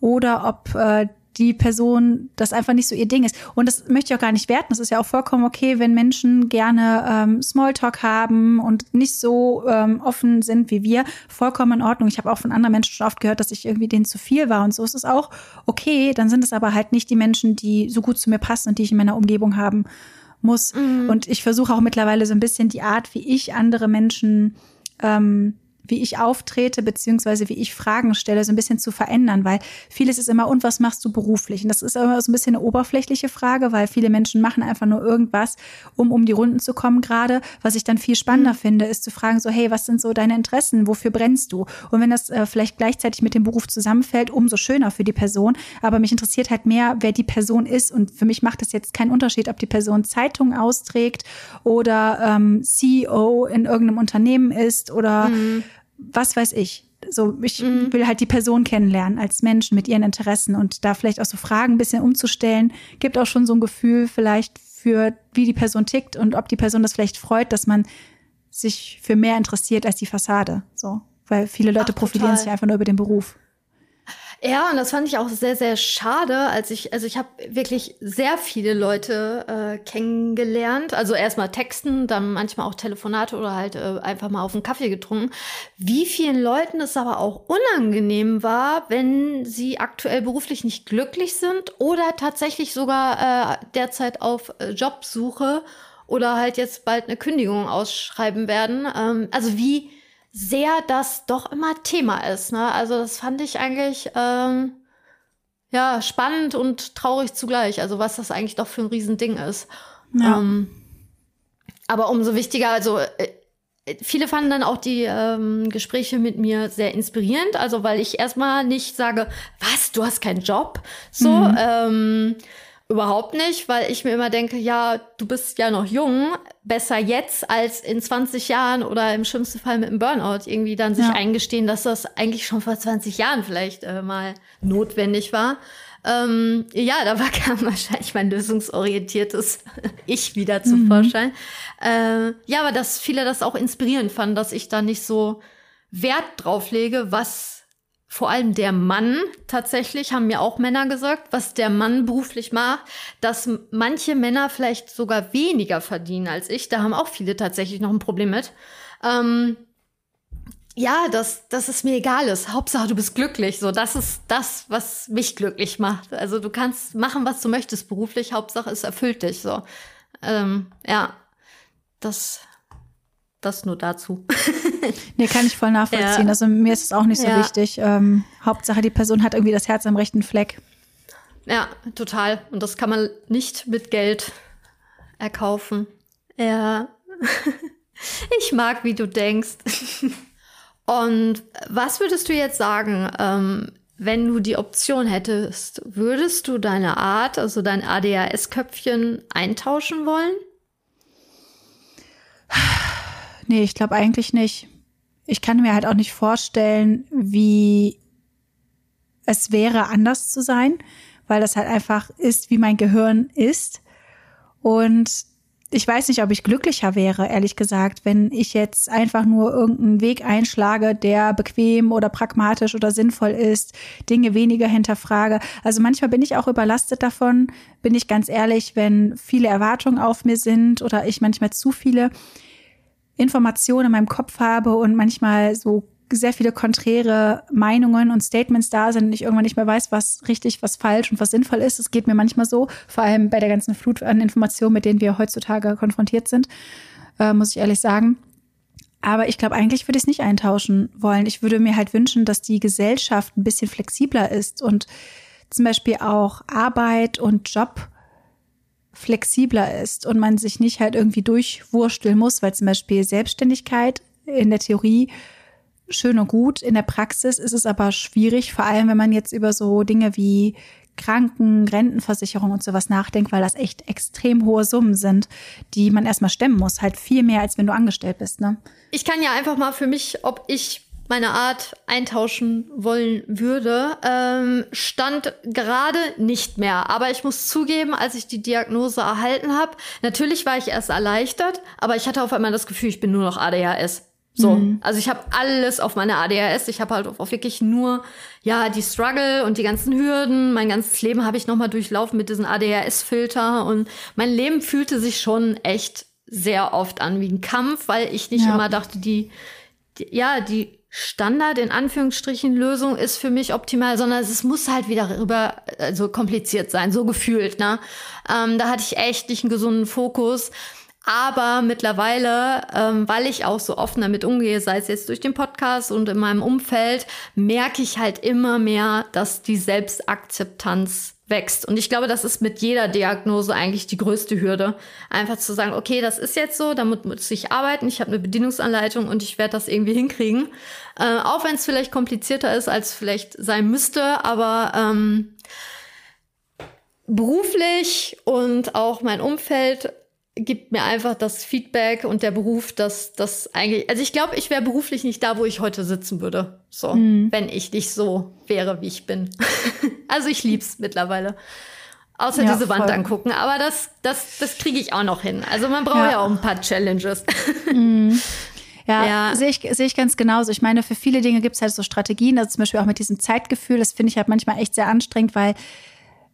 Speaker 1: oder ob äh, die Person das einfach nicht so ihr Ding ist. Und das möchte ich auch gar nicht werten. Das ist ja auch vollkommen okay, wenn Menschen gerne ähm, Smalltalk haben und nicht so ähm, offen sind wie wir. Vollkommen in Ordnung. Ich habe auch von anderen Menschen schon oft gehört, dass ich irgendwie denen zu viel war und so ist es auch okay. Dann sind es aber halt nicht die Menschen, die so gut zu mir passen und die ich in meiner Umgebung haben muss. Mhm. Und ich versuche auch mittlerweile so ein bisschen die Art, wie ich andere Menschen ähm, wie ich auftrete, beziehungsweise wie ich Fragen stelle, so ein bisschen zu verändern, weil vieles ist immer, und was machst du beruflich? Und das ist immer so ein bisschen eine oberflächliche Frage, weil viele Menschen machen einfach nur irgendwas, um um die Runden zu kommen gerade. Was ich dann viel spannender mhm. finde, ist zu fragen, so, hey, was sind so deine Interessen? Wofür brennst du? Und wenn das äh, vielleicht gleichzeitig mit dem Beruf zusammenfällt, umso schöner für die Person. Aber mich interessiert halt mehr, wer die Person ist. Und für mich macht es jetzt keinen Unterschied, ob die Person Zeitungen austrägt oder ähm, CEO in irgendeinem Unternehmen ist oder mhm was weiß ich. So, ich mhm. will halt die Person kennenlernen als Mensch mit ihren Interessen und da vielleicht auch so Fragen ein bisschen umzustellen, gibt auch schon so ein Gefühl vielleicht für, wie die Person tickt und ob die Person das vielleicht freut, dass man sich für mehr interessiert als die Fassade. So, weil viele Leute Ach, profilieren sich einfach nur über den Beruf.
Speaker 2: Ja, und das fand ich auch sehr, sehr schade, als ich, also ich habe wirklich sehr viele Leute äh, kennengelernt. Also erstmal Texten, dann manchmal auch Telefonate oder halt äh, einfach mal auf einen Kaffee getrunken. Wie vielen Leuten es aber auch unangenehm war, wenn sie aktuell beruflich nicht glücklich sind oder tatsächlich sogar äh, derzeit auf äh, Jobsuche oder halt jetzt bald eine Kündigung ausschreiben werden. Ähm, also wie sehr das doch immer Thema ist. Ne? Also das fand ich eigentlich ähm, ja spannend und traurig zugleich. Also was das eigentlich doch für ein Riesending ist. Ja. Ähm, aber umso wichtiger, also äh, viele fanden dann auch die ähm, Gespräche mit mir sehr inspirierend. Also weil ich erstmal nicht sage, was, du hast keinen Job, so. Mhm. Ähm, Überhaupt nicht, weil ich mir immer denke, ja, du bist ja noch jung, besser jetzt als in 20 Jahren oder im schlimmsten Fall mit einem Burnout irgendwie dann sich ja. eingestehen, dass das eigentlich schon vor 20 Jahren vielleicht äh, mal notwendig war. Ähm, ja, da war kam wahrscheinlich mein lösungsorientiertes Ich wieder zum mhm. Vorschein. Äh, ja, aber dass viele das auch inspirierend fanden, dass ich da nicht so Wert drauf lege, was vor allem der Mann tatsächlich, haben mir auch Männer gesagt, was der Mann beruflich macht, dass manche Männer vielleicht sogar weniger verdienen als ich. Da haben auch viele tatsächlich noch ein Problem mit. Ähm, ja, dass, dass es mir egal ist. Hauptsache, du bist glücklich. So, das ist das, was mich glücklich macht. Also du kannst machen, was du möchtest beruflich. Hauptsache, es erfüllt dich. So, ähm, ja, das, das nur dazu.
Speaker 1: nee, kann ich voll nachvollziehen. Ja. Also mir ist es auch nicht so ja. wichtig. Ähm, Hauptsache, die Person hat irgendwie das Herz am rechten Fleck.
Speaker 2: Ja, total. Und das kann man nicht mit Geld erkaufen. Ja. ich mag, wie du denkst. Und was würdest du jetzt sagen, ähm, wenn du die Option hättest, würdest du deine Art, also dein ADHS-Köpfchen eintauschen wollen?
Speaker 1: Nee, ich glaube eigentlich nicht. Ich kann mir halt auch nicht vorstellen, wie es wäre, anders zu sein, weil das halt einfach ist, wie mein Gehirn ist. Und ich weiß nicht, ob ich glücklicher wäre, ehrlich gesagt, wenn ich jetzt einfach nur irgendeinen Weg einschlage, der bequem oder pragmatisch oder sinnvoll ist, Dinge weniger hinterfrage. Also manchmal bin ich auch überlastet davon, bin ich ganz ehrlich, wenn viele Erwartungen auf mir sind oder ich manchmal zu viele Informationen in meinem Kopf habe und manchmal so sehr viele konträre Meinungen und Statements da sind und ich irgendwann nicht mehr weiß, was richtig, was falsch und was sinnvoll ist. Es geht mir manchmal so, vor allem bei der ganzen Flut an Informationen, mit denen wir heutzutage konfrontiert sind, äh, muss ich ehrlich sagen. Aber ich glaube, eigentlich würde ich es nicht eintauschen wollen. Ich würde mir halt wünschen, dass die Gesellschaft ein bisschen flexibler ist und zum Beispiel auch Arbeit und Job flexibler ist und man sich nicht halt irgendwie durchwursteln muss, weil zum Beispiel Selbstständigkeit in der Theorie schön und gut. In der Praxis ist es aber schwierig, vor allem wenn man jetzt über so Dinge wie Kranken, Rentenversicherung und sowas nachdenkt, weil das echt extrem hohe Summen sind, die man erstmal stemmen muss. Halt viel mehr, als wenn du angestellt bist, ne?
Speaker 2: Ich kann ja einfach mal für mich, ob ich meine Art eintauschen wollen würde, ähm, stand gerade nicht mehr. Aber ich muss zugeben, als ich die Diagnose erhalten habe, natürlich war ich erst erleichtert, aber ich hatte auf einmal das Gefühl, ich bin nur noch ADHS. So, mhm. also ich habe alles auf meine ADHS. Ich habe halt auch wirklich nur ja die Struggle und die ganzen Hürden. Mein ganzes Leben habe ich noch mal durchlaufen mit diesen ADHS-Filter und mein Leben fühlte sich schon echt sehr oft an wie ein Kampf, weil ich nicht ja. immer dachte, die, die ja die Standard in Anführungsstrichen Lösung ist für mich optimal, sondern es muss halt wieder rüber also kompliziert sein, so gefühlt. Ne, ähm, da hatte ich echt nicht einen gesunden Fokus. Aber mittlerweile, ähm, weil ich auch so offen damit umgehe, sei es jetzt durch den Podcast und in meinem Umfeld, merke ich halt immer mehr, dass die Selbstakzeptanz wächst. Und ich glaube, das ist mit jeder Diagnose eigentlich die größte Hürde. Einfach zu sagen, okay, das ist jetzt so, damit muss ich arbeiten, ich habe eine Bedienungsanleitung und ich werde das irgendwie hinkriegen. Äh, auch wenn es vielleicht komplizierter ist, als vielleicht sein müsste, aber ähm, beruflich und auch mein Umfeld gibt mir einfach das Feedback und der Beruf, dass das eigentlich, also ich glaube, ich wäre beruflich nicht da, wo ich heute sitzen würde, so, mhm. wenn ich nicht so wäre, wie ich bin. also ich lieb's mittlerweile. Außer ja, diese Wand voll. angucken, aber das, das, das kriege ich auch noch hin. Also man braucht ja, ja auch ein paar Challenges.
Speaker 1: Mhm. Ja, ja. sehe ich, sehe ich ganz genauso. Ich meine, für viele Dinge gibt es halt so Strategien, also zum Beispiel auch mit diesem Zeitgefühl, das finde ich halt manchmal echt sehr anstrengend, weil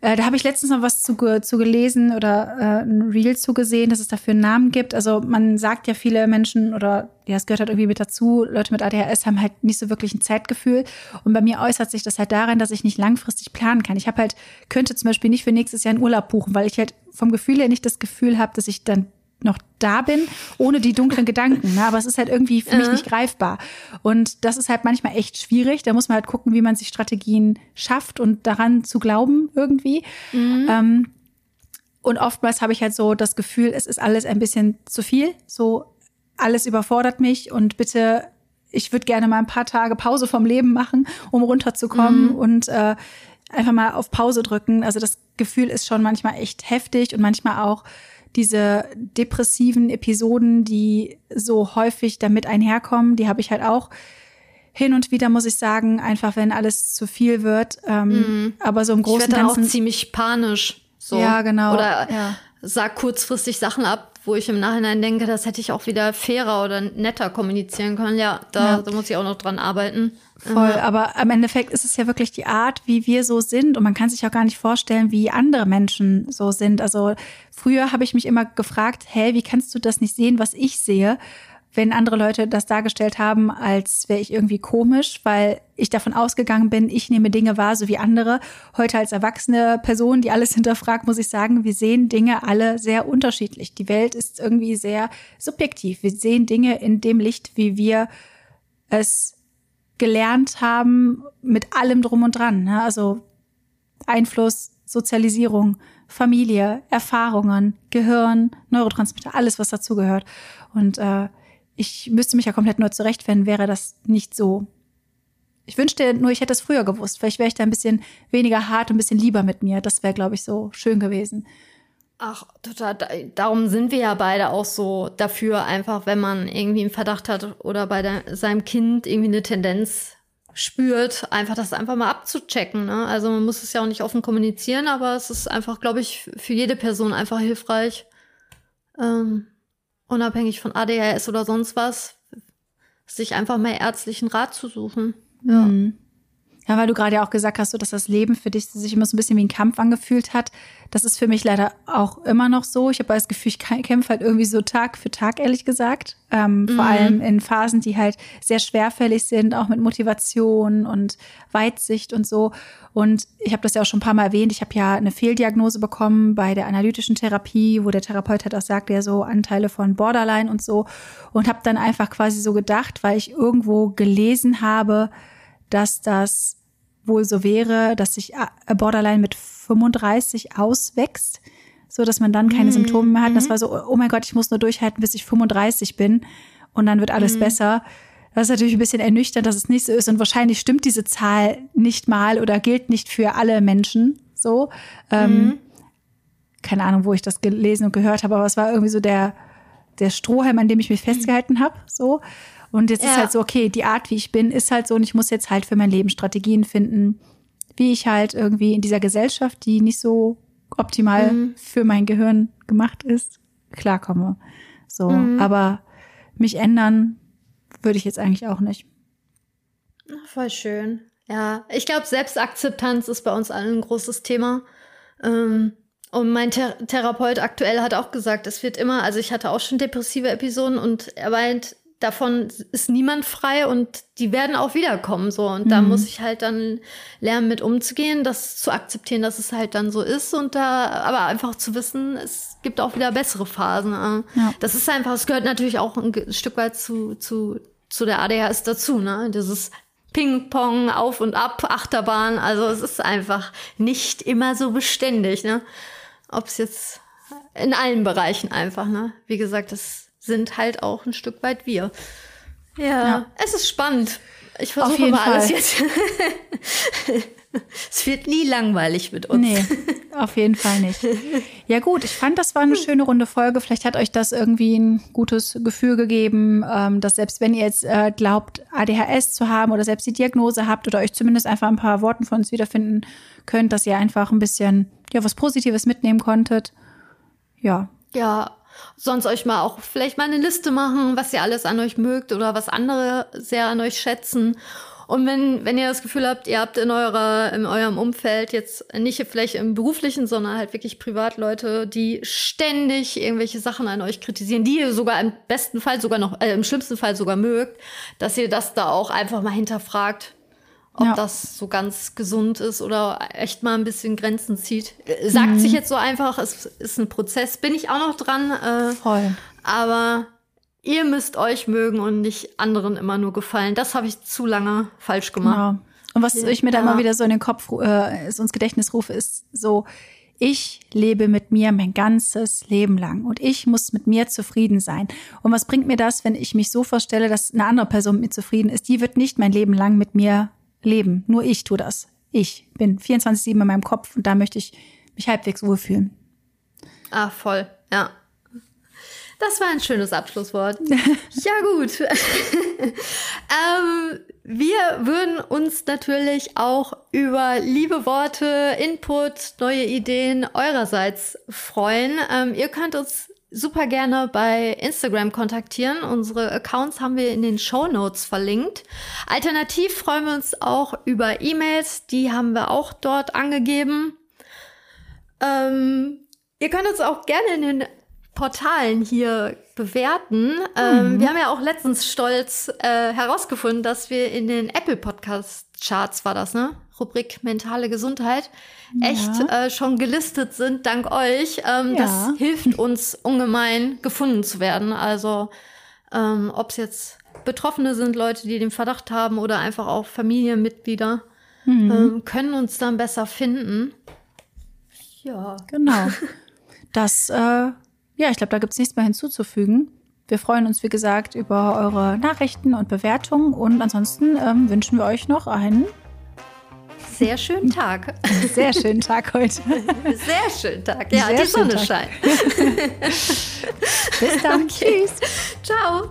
Speaker 1: äh, da habe ich letztens noch was zu, zu gelesen oder äh, ein Reel zugesehen, dass es dafür einen Namen gibt. Also man sagt ja viele Menschen oder ja, es gehört halt irgendwie mit dazu, Leute mit ADHS haben halt nicht so wirklich ein Zeitgefühl. Und bei mir äußert sich das halt darin, dass ich nicht langfristig planen kann. Ich habe halt, könnte zum Beispiel nicht für nächstes Jahr einen Urlaub buchen, weil ich halt vom Gefühl her nicht das Gefühl habe, dass ich dann noch da bin, ohne die dunklen Gedanken. Ne? Aber es ist halt irgendwie für mich nicht greifbar. Und das ist halt manchmal echt schwierig. Da muss man halt gucken, wie man sich Strategien schafft und daran zu glauben irgendwie. Mhm. Ähm, und oftmals habe ich halt so das Gefühl, es ist alles ein bisschen zu viel. So alles überfordert mich und bitte, ich würde gerne mal ein paar Tage Pause vom Leben machen, um runterzukommen mhm. und äh, einfach mal auf Pause drücken. Also das Gefühl ist schon manchmal echt heftig und manchmal auch diese depressiven Episoden, die so häufig damit einherkommen, die habe ich halt auch hin und wieder, muss ich sagen, einfach wenn alles zu viel wird. Ähm, mhm. Aber so im Großen und
Speaker 2: Ganzen. auch ziemlich panisch. So.
Speaker 1: Ja, genau.
Speaker 2: Oder
Speaker 1: ja.
Speaker 2: sag kurzfristig Sachen ab, wo ich im Nachhinein denke, das hätte ich auch wieder fairer oder netter kommunizieren können. Ja, da, ja. da muss ich auch noch dran arbeiten.
Speaker 1: Voll, mhm. aber am Endeffekt ist es ja wirklich die Art, wie wir so sind und man kann sich auch gar nicht vorstellen, wie andere Menschen so sind. Also früher habe ich mich immer gefragt, hey, wie kannst du das nicht sehen, was ich sehe? Wenn andere Leute das dargestellt haben, als wäre ich irgendwie komisch, weil ich davon ausgegangen bin, ich nehme Dinge wahr, so wie andere. Heute als erwachsene Person, die alles hinterfragt, muss ich sagen, wir sehen Dinge alle sehr unterschiedlich. Die Welt ist irgendwie sehr subjektiv. Wir sehen Dinge in dem Licht, wie wir es gelernt haben, mit allem drum und dran. Ne? Also Einfluss, Sozialisierung, Familie, Erfahrungen, Gehirn, Neurotransmitter, alles, was dazugehört. Und äh, ich müsste mich ja komplett neu zurechtfinden, wäre das nicht so. Ich wünschte nur, ich hätte es früher gewusst. Vielleicht wäre ich da ein bisschen weniger hart und ein bisschen lieber mit mir. Das wäre, glaube ich, so schön gewesen.
Speaker 2: Ach, total. Darum sind wir ja beide auch so dafür, einfach, wenn man irgendwie einen Verdacht hat oder bei der, seinem Kind irgendwie eine Tendenz spürt, einfach das einfach mal abzuchecken. Ne? Also man muss es ja auch nicht offen kommunizieren, aber es ist einfach, glaube ich, für jede Person einfach hilfreich, ähm, unabhängig von ADHS oder sonst was, sich einfach mal ärztlichen Rat zu suchen.
Speaker 1: Ja. Mhm. Ja, weil du gerade ja auch gesagt hast, so, dass das Leben für dich sich immer so ein bisschen wie ein Kampf angefühlt hat. Das ist für mich leider auch immer noch so. Ich habe das Gefühl, ich kämpfe halt irgendwie so Tag für Tag, ehrlich gesagt. Ähm, mhm. Vor allem in Phasen, die halt sehr schwerfällig sind, auch mit Motivation und Weitsicht und so. Und ich habe das ja auch schon ein paar Mal erwähnt. Ich habe ja eine Fehldiagnose bekommen bei der analytischen Therapie, wo der Therapeut halt auch sagt, ja so Anteile von Borderline und so. Und habe dann einfach quasi so gedacht, weil ich irgendwo gelesen habe, dass das wohl so wäre, dass sich äh, Borderline mit 35 auswächst, so dass man dann keine mhm. Symptome mehr hat. Das mhm. war so, oh mein Gott, ich muss nur durchhalten, bis ich 35 bin und dann wird alles mhm. besser. Das ist natürlich ein bisschen ernüchternd, dass es nicht so ist und wahrscheinlich stimmt diese Zahl nicht mal oder gilt nicht für alle Menschen so. Ähm, mhm. keine Ahnung, wo ich das gelesen und gehört habe, aber es war irgendwie so der, der Strohhalm, an dem ich mich festgehalten habe. So. Und jetzt ja. ist halt so, okay, die Art, wie ich bin, ist halt so und ich muss jetzt halt für mein Leben Strategien finden, wie ich halt irgendwie in dieser Gesellschaft, die nicht so optimal mhm. für mein Gehirn gemacht ist, klarkomme. So, mhm. aber mich ändern würde ich jetzt eigentlich auch nicht.
Speaker 2: Voll schön. Ja, ich glaube, Selbstakzeptanz ist bei uns allen ein großes Thema. Ähm, und mein Thera Therapeut aktuell hat auch gesagt, es wird immer, also ich hatte auch schon depressive Episoden und er meint, davon ist niemand frei und die werden auch wiederkommen so und mhm. da muss ich halt dann lernen mit umzugehen, das zu akzeptieren, dass es halt dann so ist und da aber einfach zu wissen, es gibt auch wieder bessere Phasen. Äh. Ja. Das ist einfach, es gehört natürlich auch ein Stück weit zu zu zu der ADHS dazu, ne? Dieses Ping-Pong, auf und ab, Achterbahn, also es ist einfach nicht immer so beständig, ne? Ob es jetzt in allen Bereichen einfach, ne? Wie gesagt, das sind halt auch ein Stück weit wir. Ja, ja. es ist spannend. Ich versuche mal alles jetzt. es wird nie langweilig mit uns.
Speaker 1: Nee, auf jeden Fall nicht. Ja gut, ich fand, das war eine schöne runde Folge. Vielleicht hat euch das irgendwie ein gutes Gefühl gegeben, ähm, dass selbst wenn ihr jetzt äh, glaubt, ADHS zu haben oder selbst die Diagnose habt oder euch zumindest einfach ein paar Worten von uns wiederfinden könnt, dass ihr einfach ein bisschen ja was Positives mitnehmen konntet. Ja.
Speaker 2: Ja, sonst euch mal auch vielleicht mal eine Liste machen, was ihr alles an euch mögt oder was andere sehr an euch schätzen. Und wenn, wenn ihr das Gefühl habt, ihr habt in eurer, in eurem Umfeld jetzt nicht vielleicht im beruflichen, sondern halt wirklich Privatleute, die ständig irgendwelche Sachen an euch kritisieren, die ihr sogar im besten Fall sogar noch, äh, im schlimmsten Fall sogar mögt, dass ihr das da auch einfach mal hinterfragt ob ja. das so ganz gesund ist oder echt mal ein bisschen Grenzen zieht. Sagt mhm. sich jetzt so einfach, es ist ein Prozess, bin ich auch noch dran. Äh,
Speaker 1: Voll.
Speaker 2: Aber ihr müsst euch mögen und nicht anderen immer nur gefallen. Das habe ich zu lange falsch gemacht. Genau.
Speaker 1: Und was ich mir da ja. mal wieder so in den Kopf, äh, so ins Gedächtnis rufe, ist so, ich lebe mit mir mein ganzes Leben lang und ich muss mit mir zufrieden sein. Und was bringt mir das, wenn ich mich so vorstelle, dass eine andere Person mit mir zufrieden ist? Die wird nicht mein Leben lang mit mir leben. Nur ich tue das. Ich bin 24-7 in meinem Kopf und da möchte ich mich halbwegs wohlfühlen.
Speaker 2: Ah, voll. Ja. Das war ein schönes Abschlusswort. ja, gut. ähm, wir würden uns natürlich auch über liebe Worte, Input, neue Ideen eurerseits freuen. Ähm, ihr könnt uns super gerne bei Instagram kontaktieren. Unsere Accounts haben wir in den Show Notes verlinkt. Alternativ freuen wir uns auch über E-Mails. Die haben wir auch dort angegeben. Ähm, ihr könnt uns auch gerne in den Portalen hier bewerten. Ähm, mhm. wir haben ja auch letztens stolz äh, herausgefunden, dass wir in den Apple Podcast Charts war das, ne? Rubrik mentale Gesundheit ja. echt äh, schon gelistet sind dank euch. Ähm, ja. Das hilft uns ungemein gefunden zu werden. Also ähm, ob es jetzt Betroffene sind, Leute, die den Verdacht haben oder einfach auch Familienmitglieder, mhm. ähm, können uns dann besser finden.
Speaker 1: Ja. Genau. Das, äh, ja, ich glaube, da gibt es nichts mehr hinzuzufügen. Wir freuen uns, wie gesagt, über eure Nachrichten und Bewertungen und ansonsten ähm, wünschen wir euch noch einen
Speaker 2: sehr schönen Tag.
Speaker 1: Sehr schönen Tag heute.
Speaker 2: Sehr schönen Tag. Ja, Sehr die Sonne Tag. scheint.
Speaker 1: Bis dann. Okay. Tschüss.
Speaker 2: Ciao.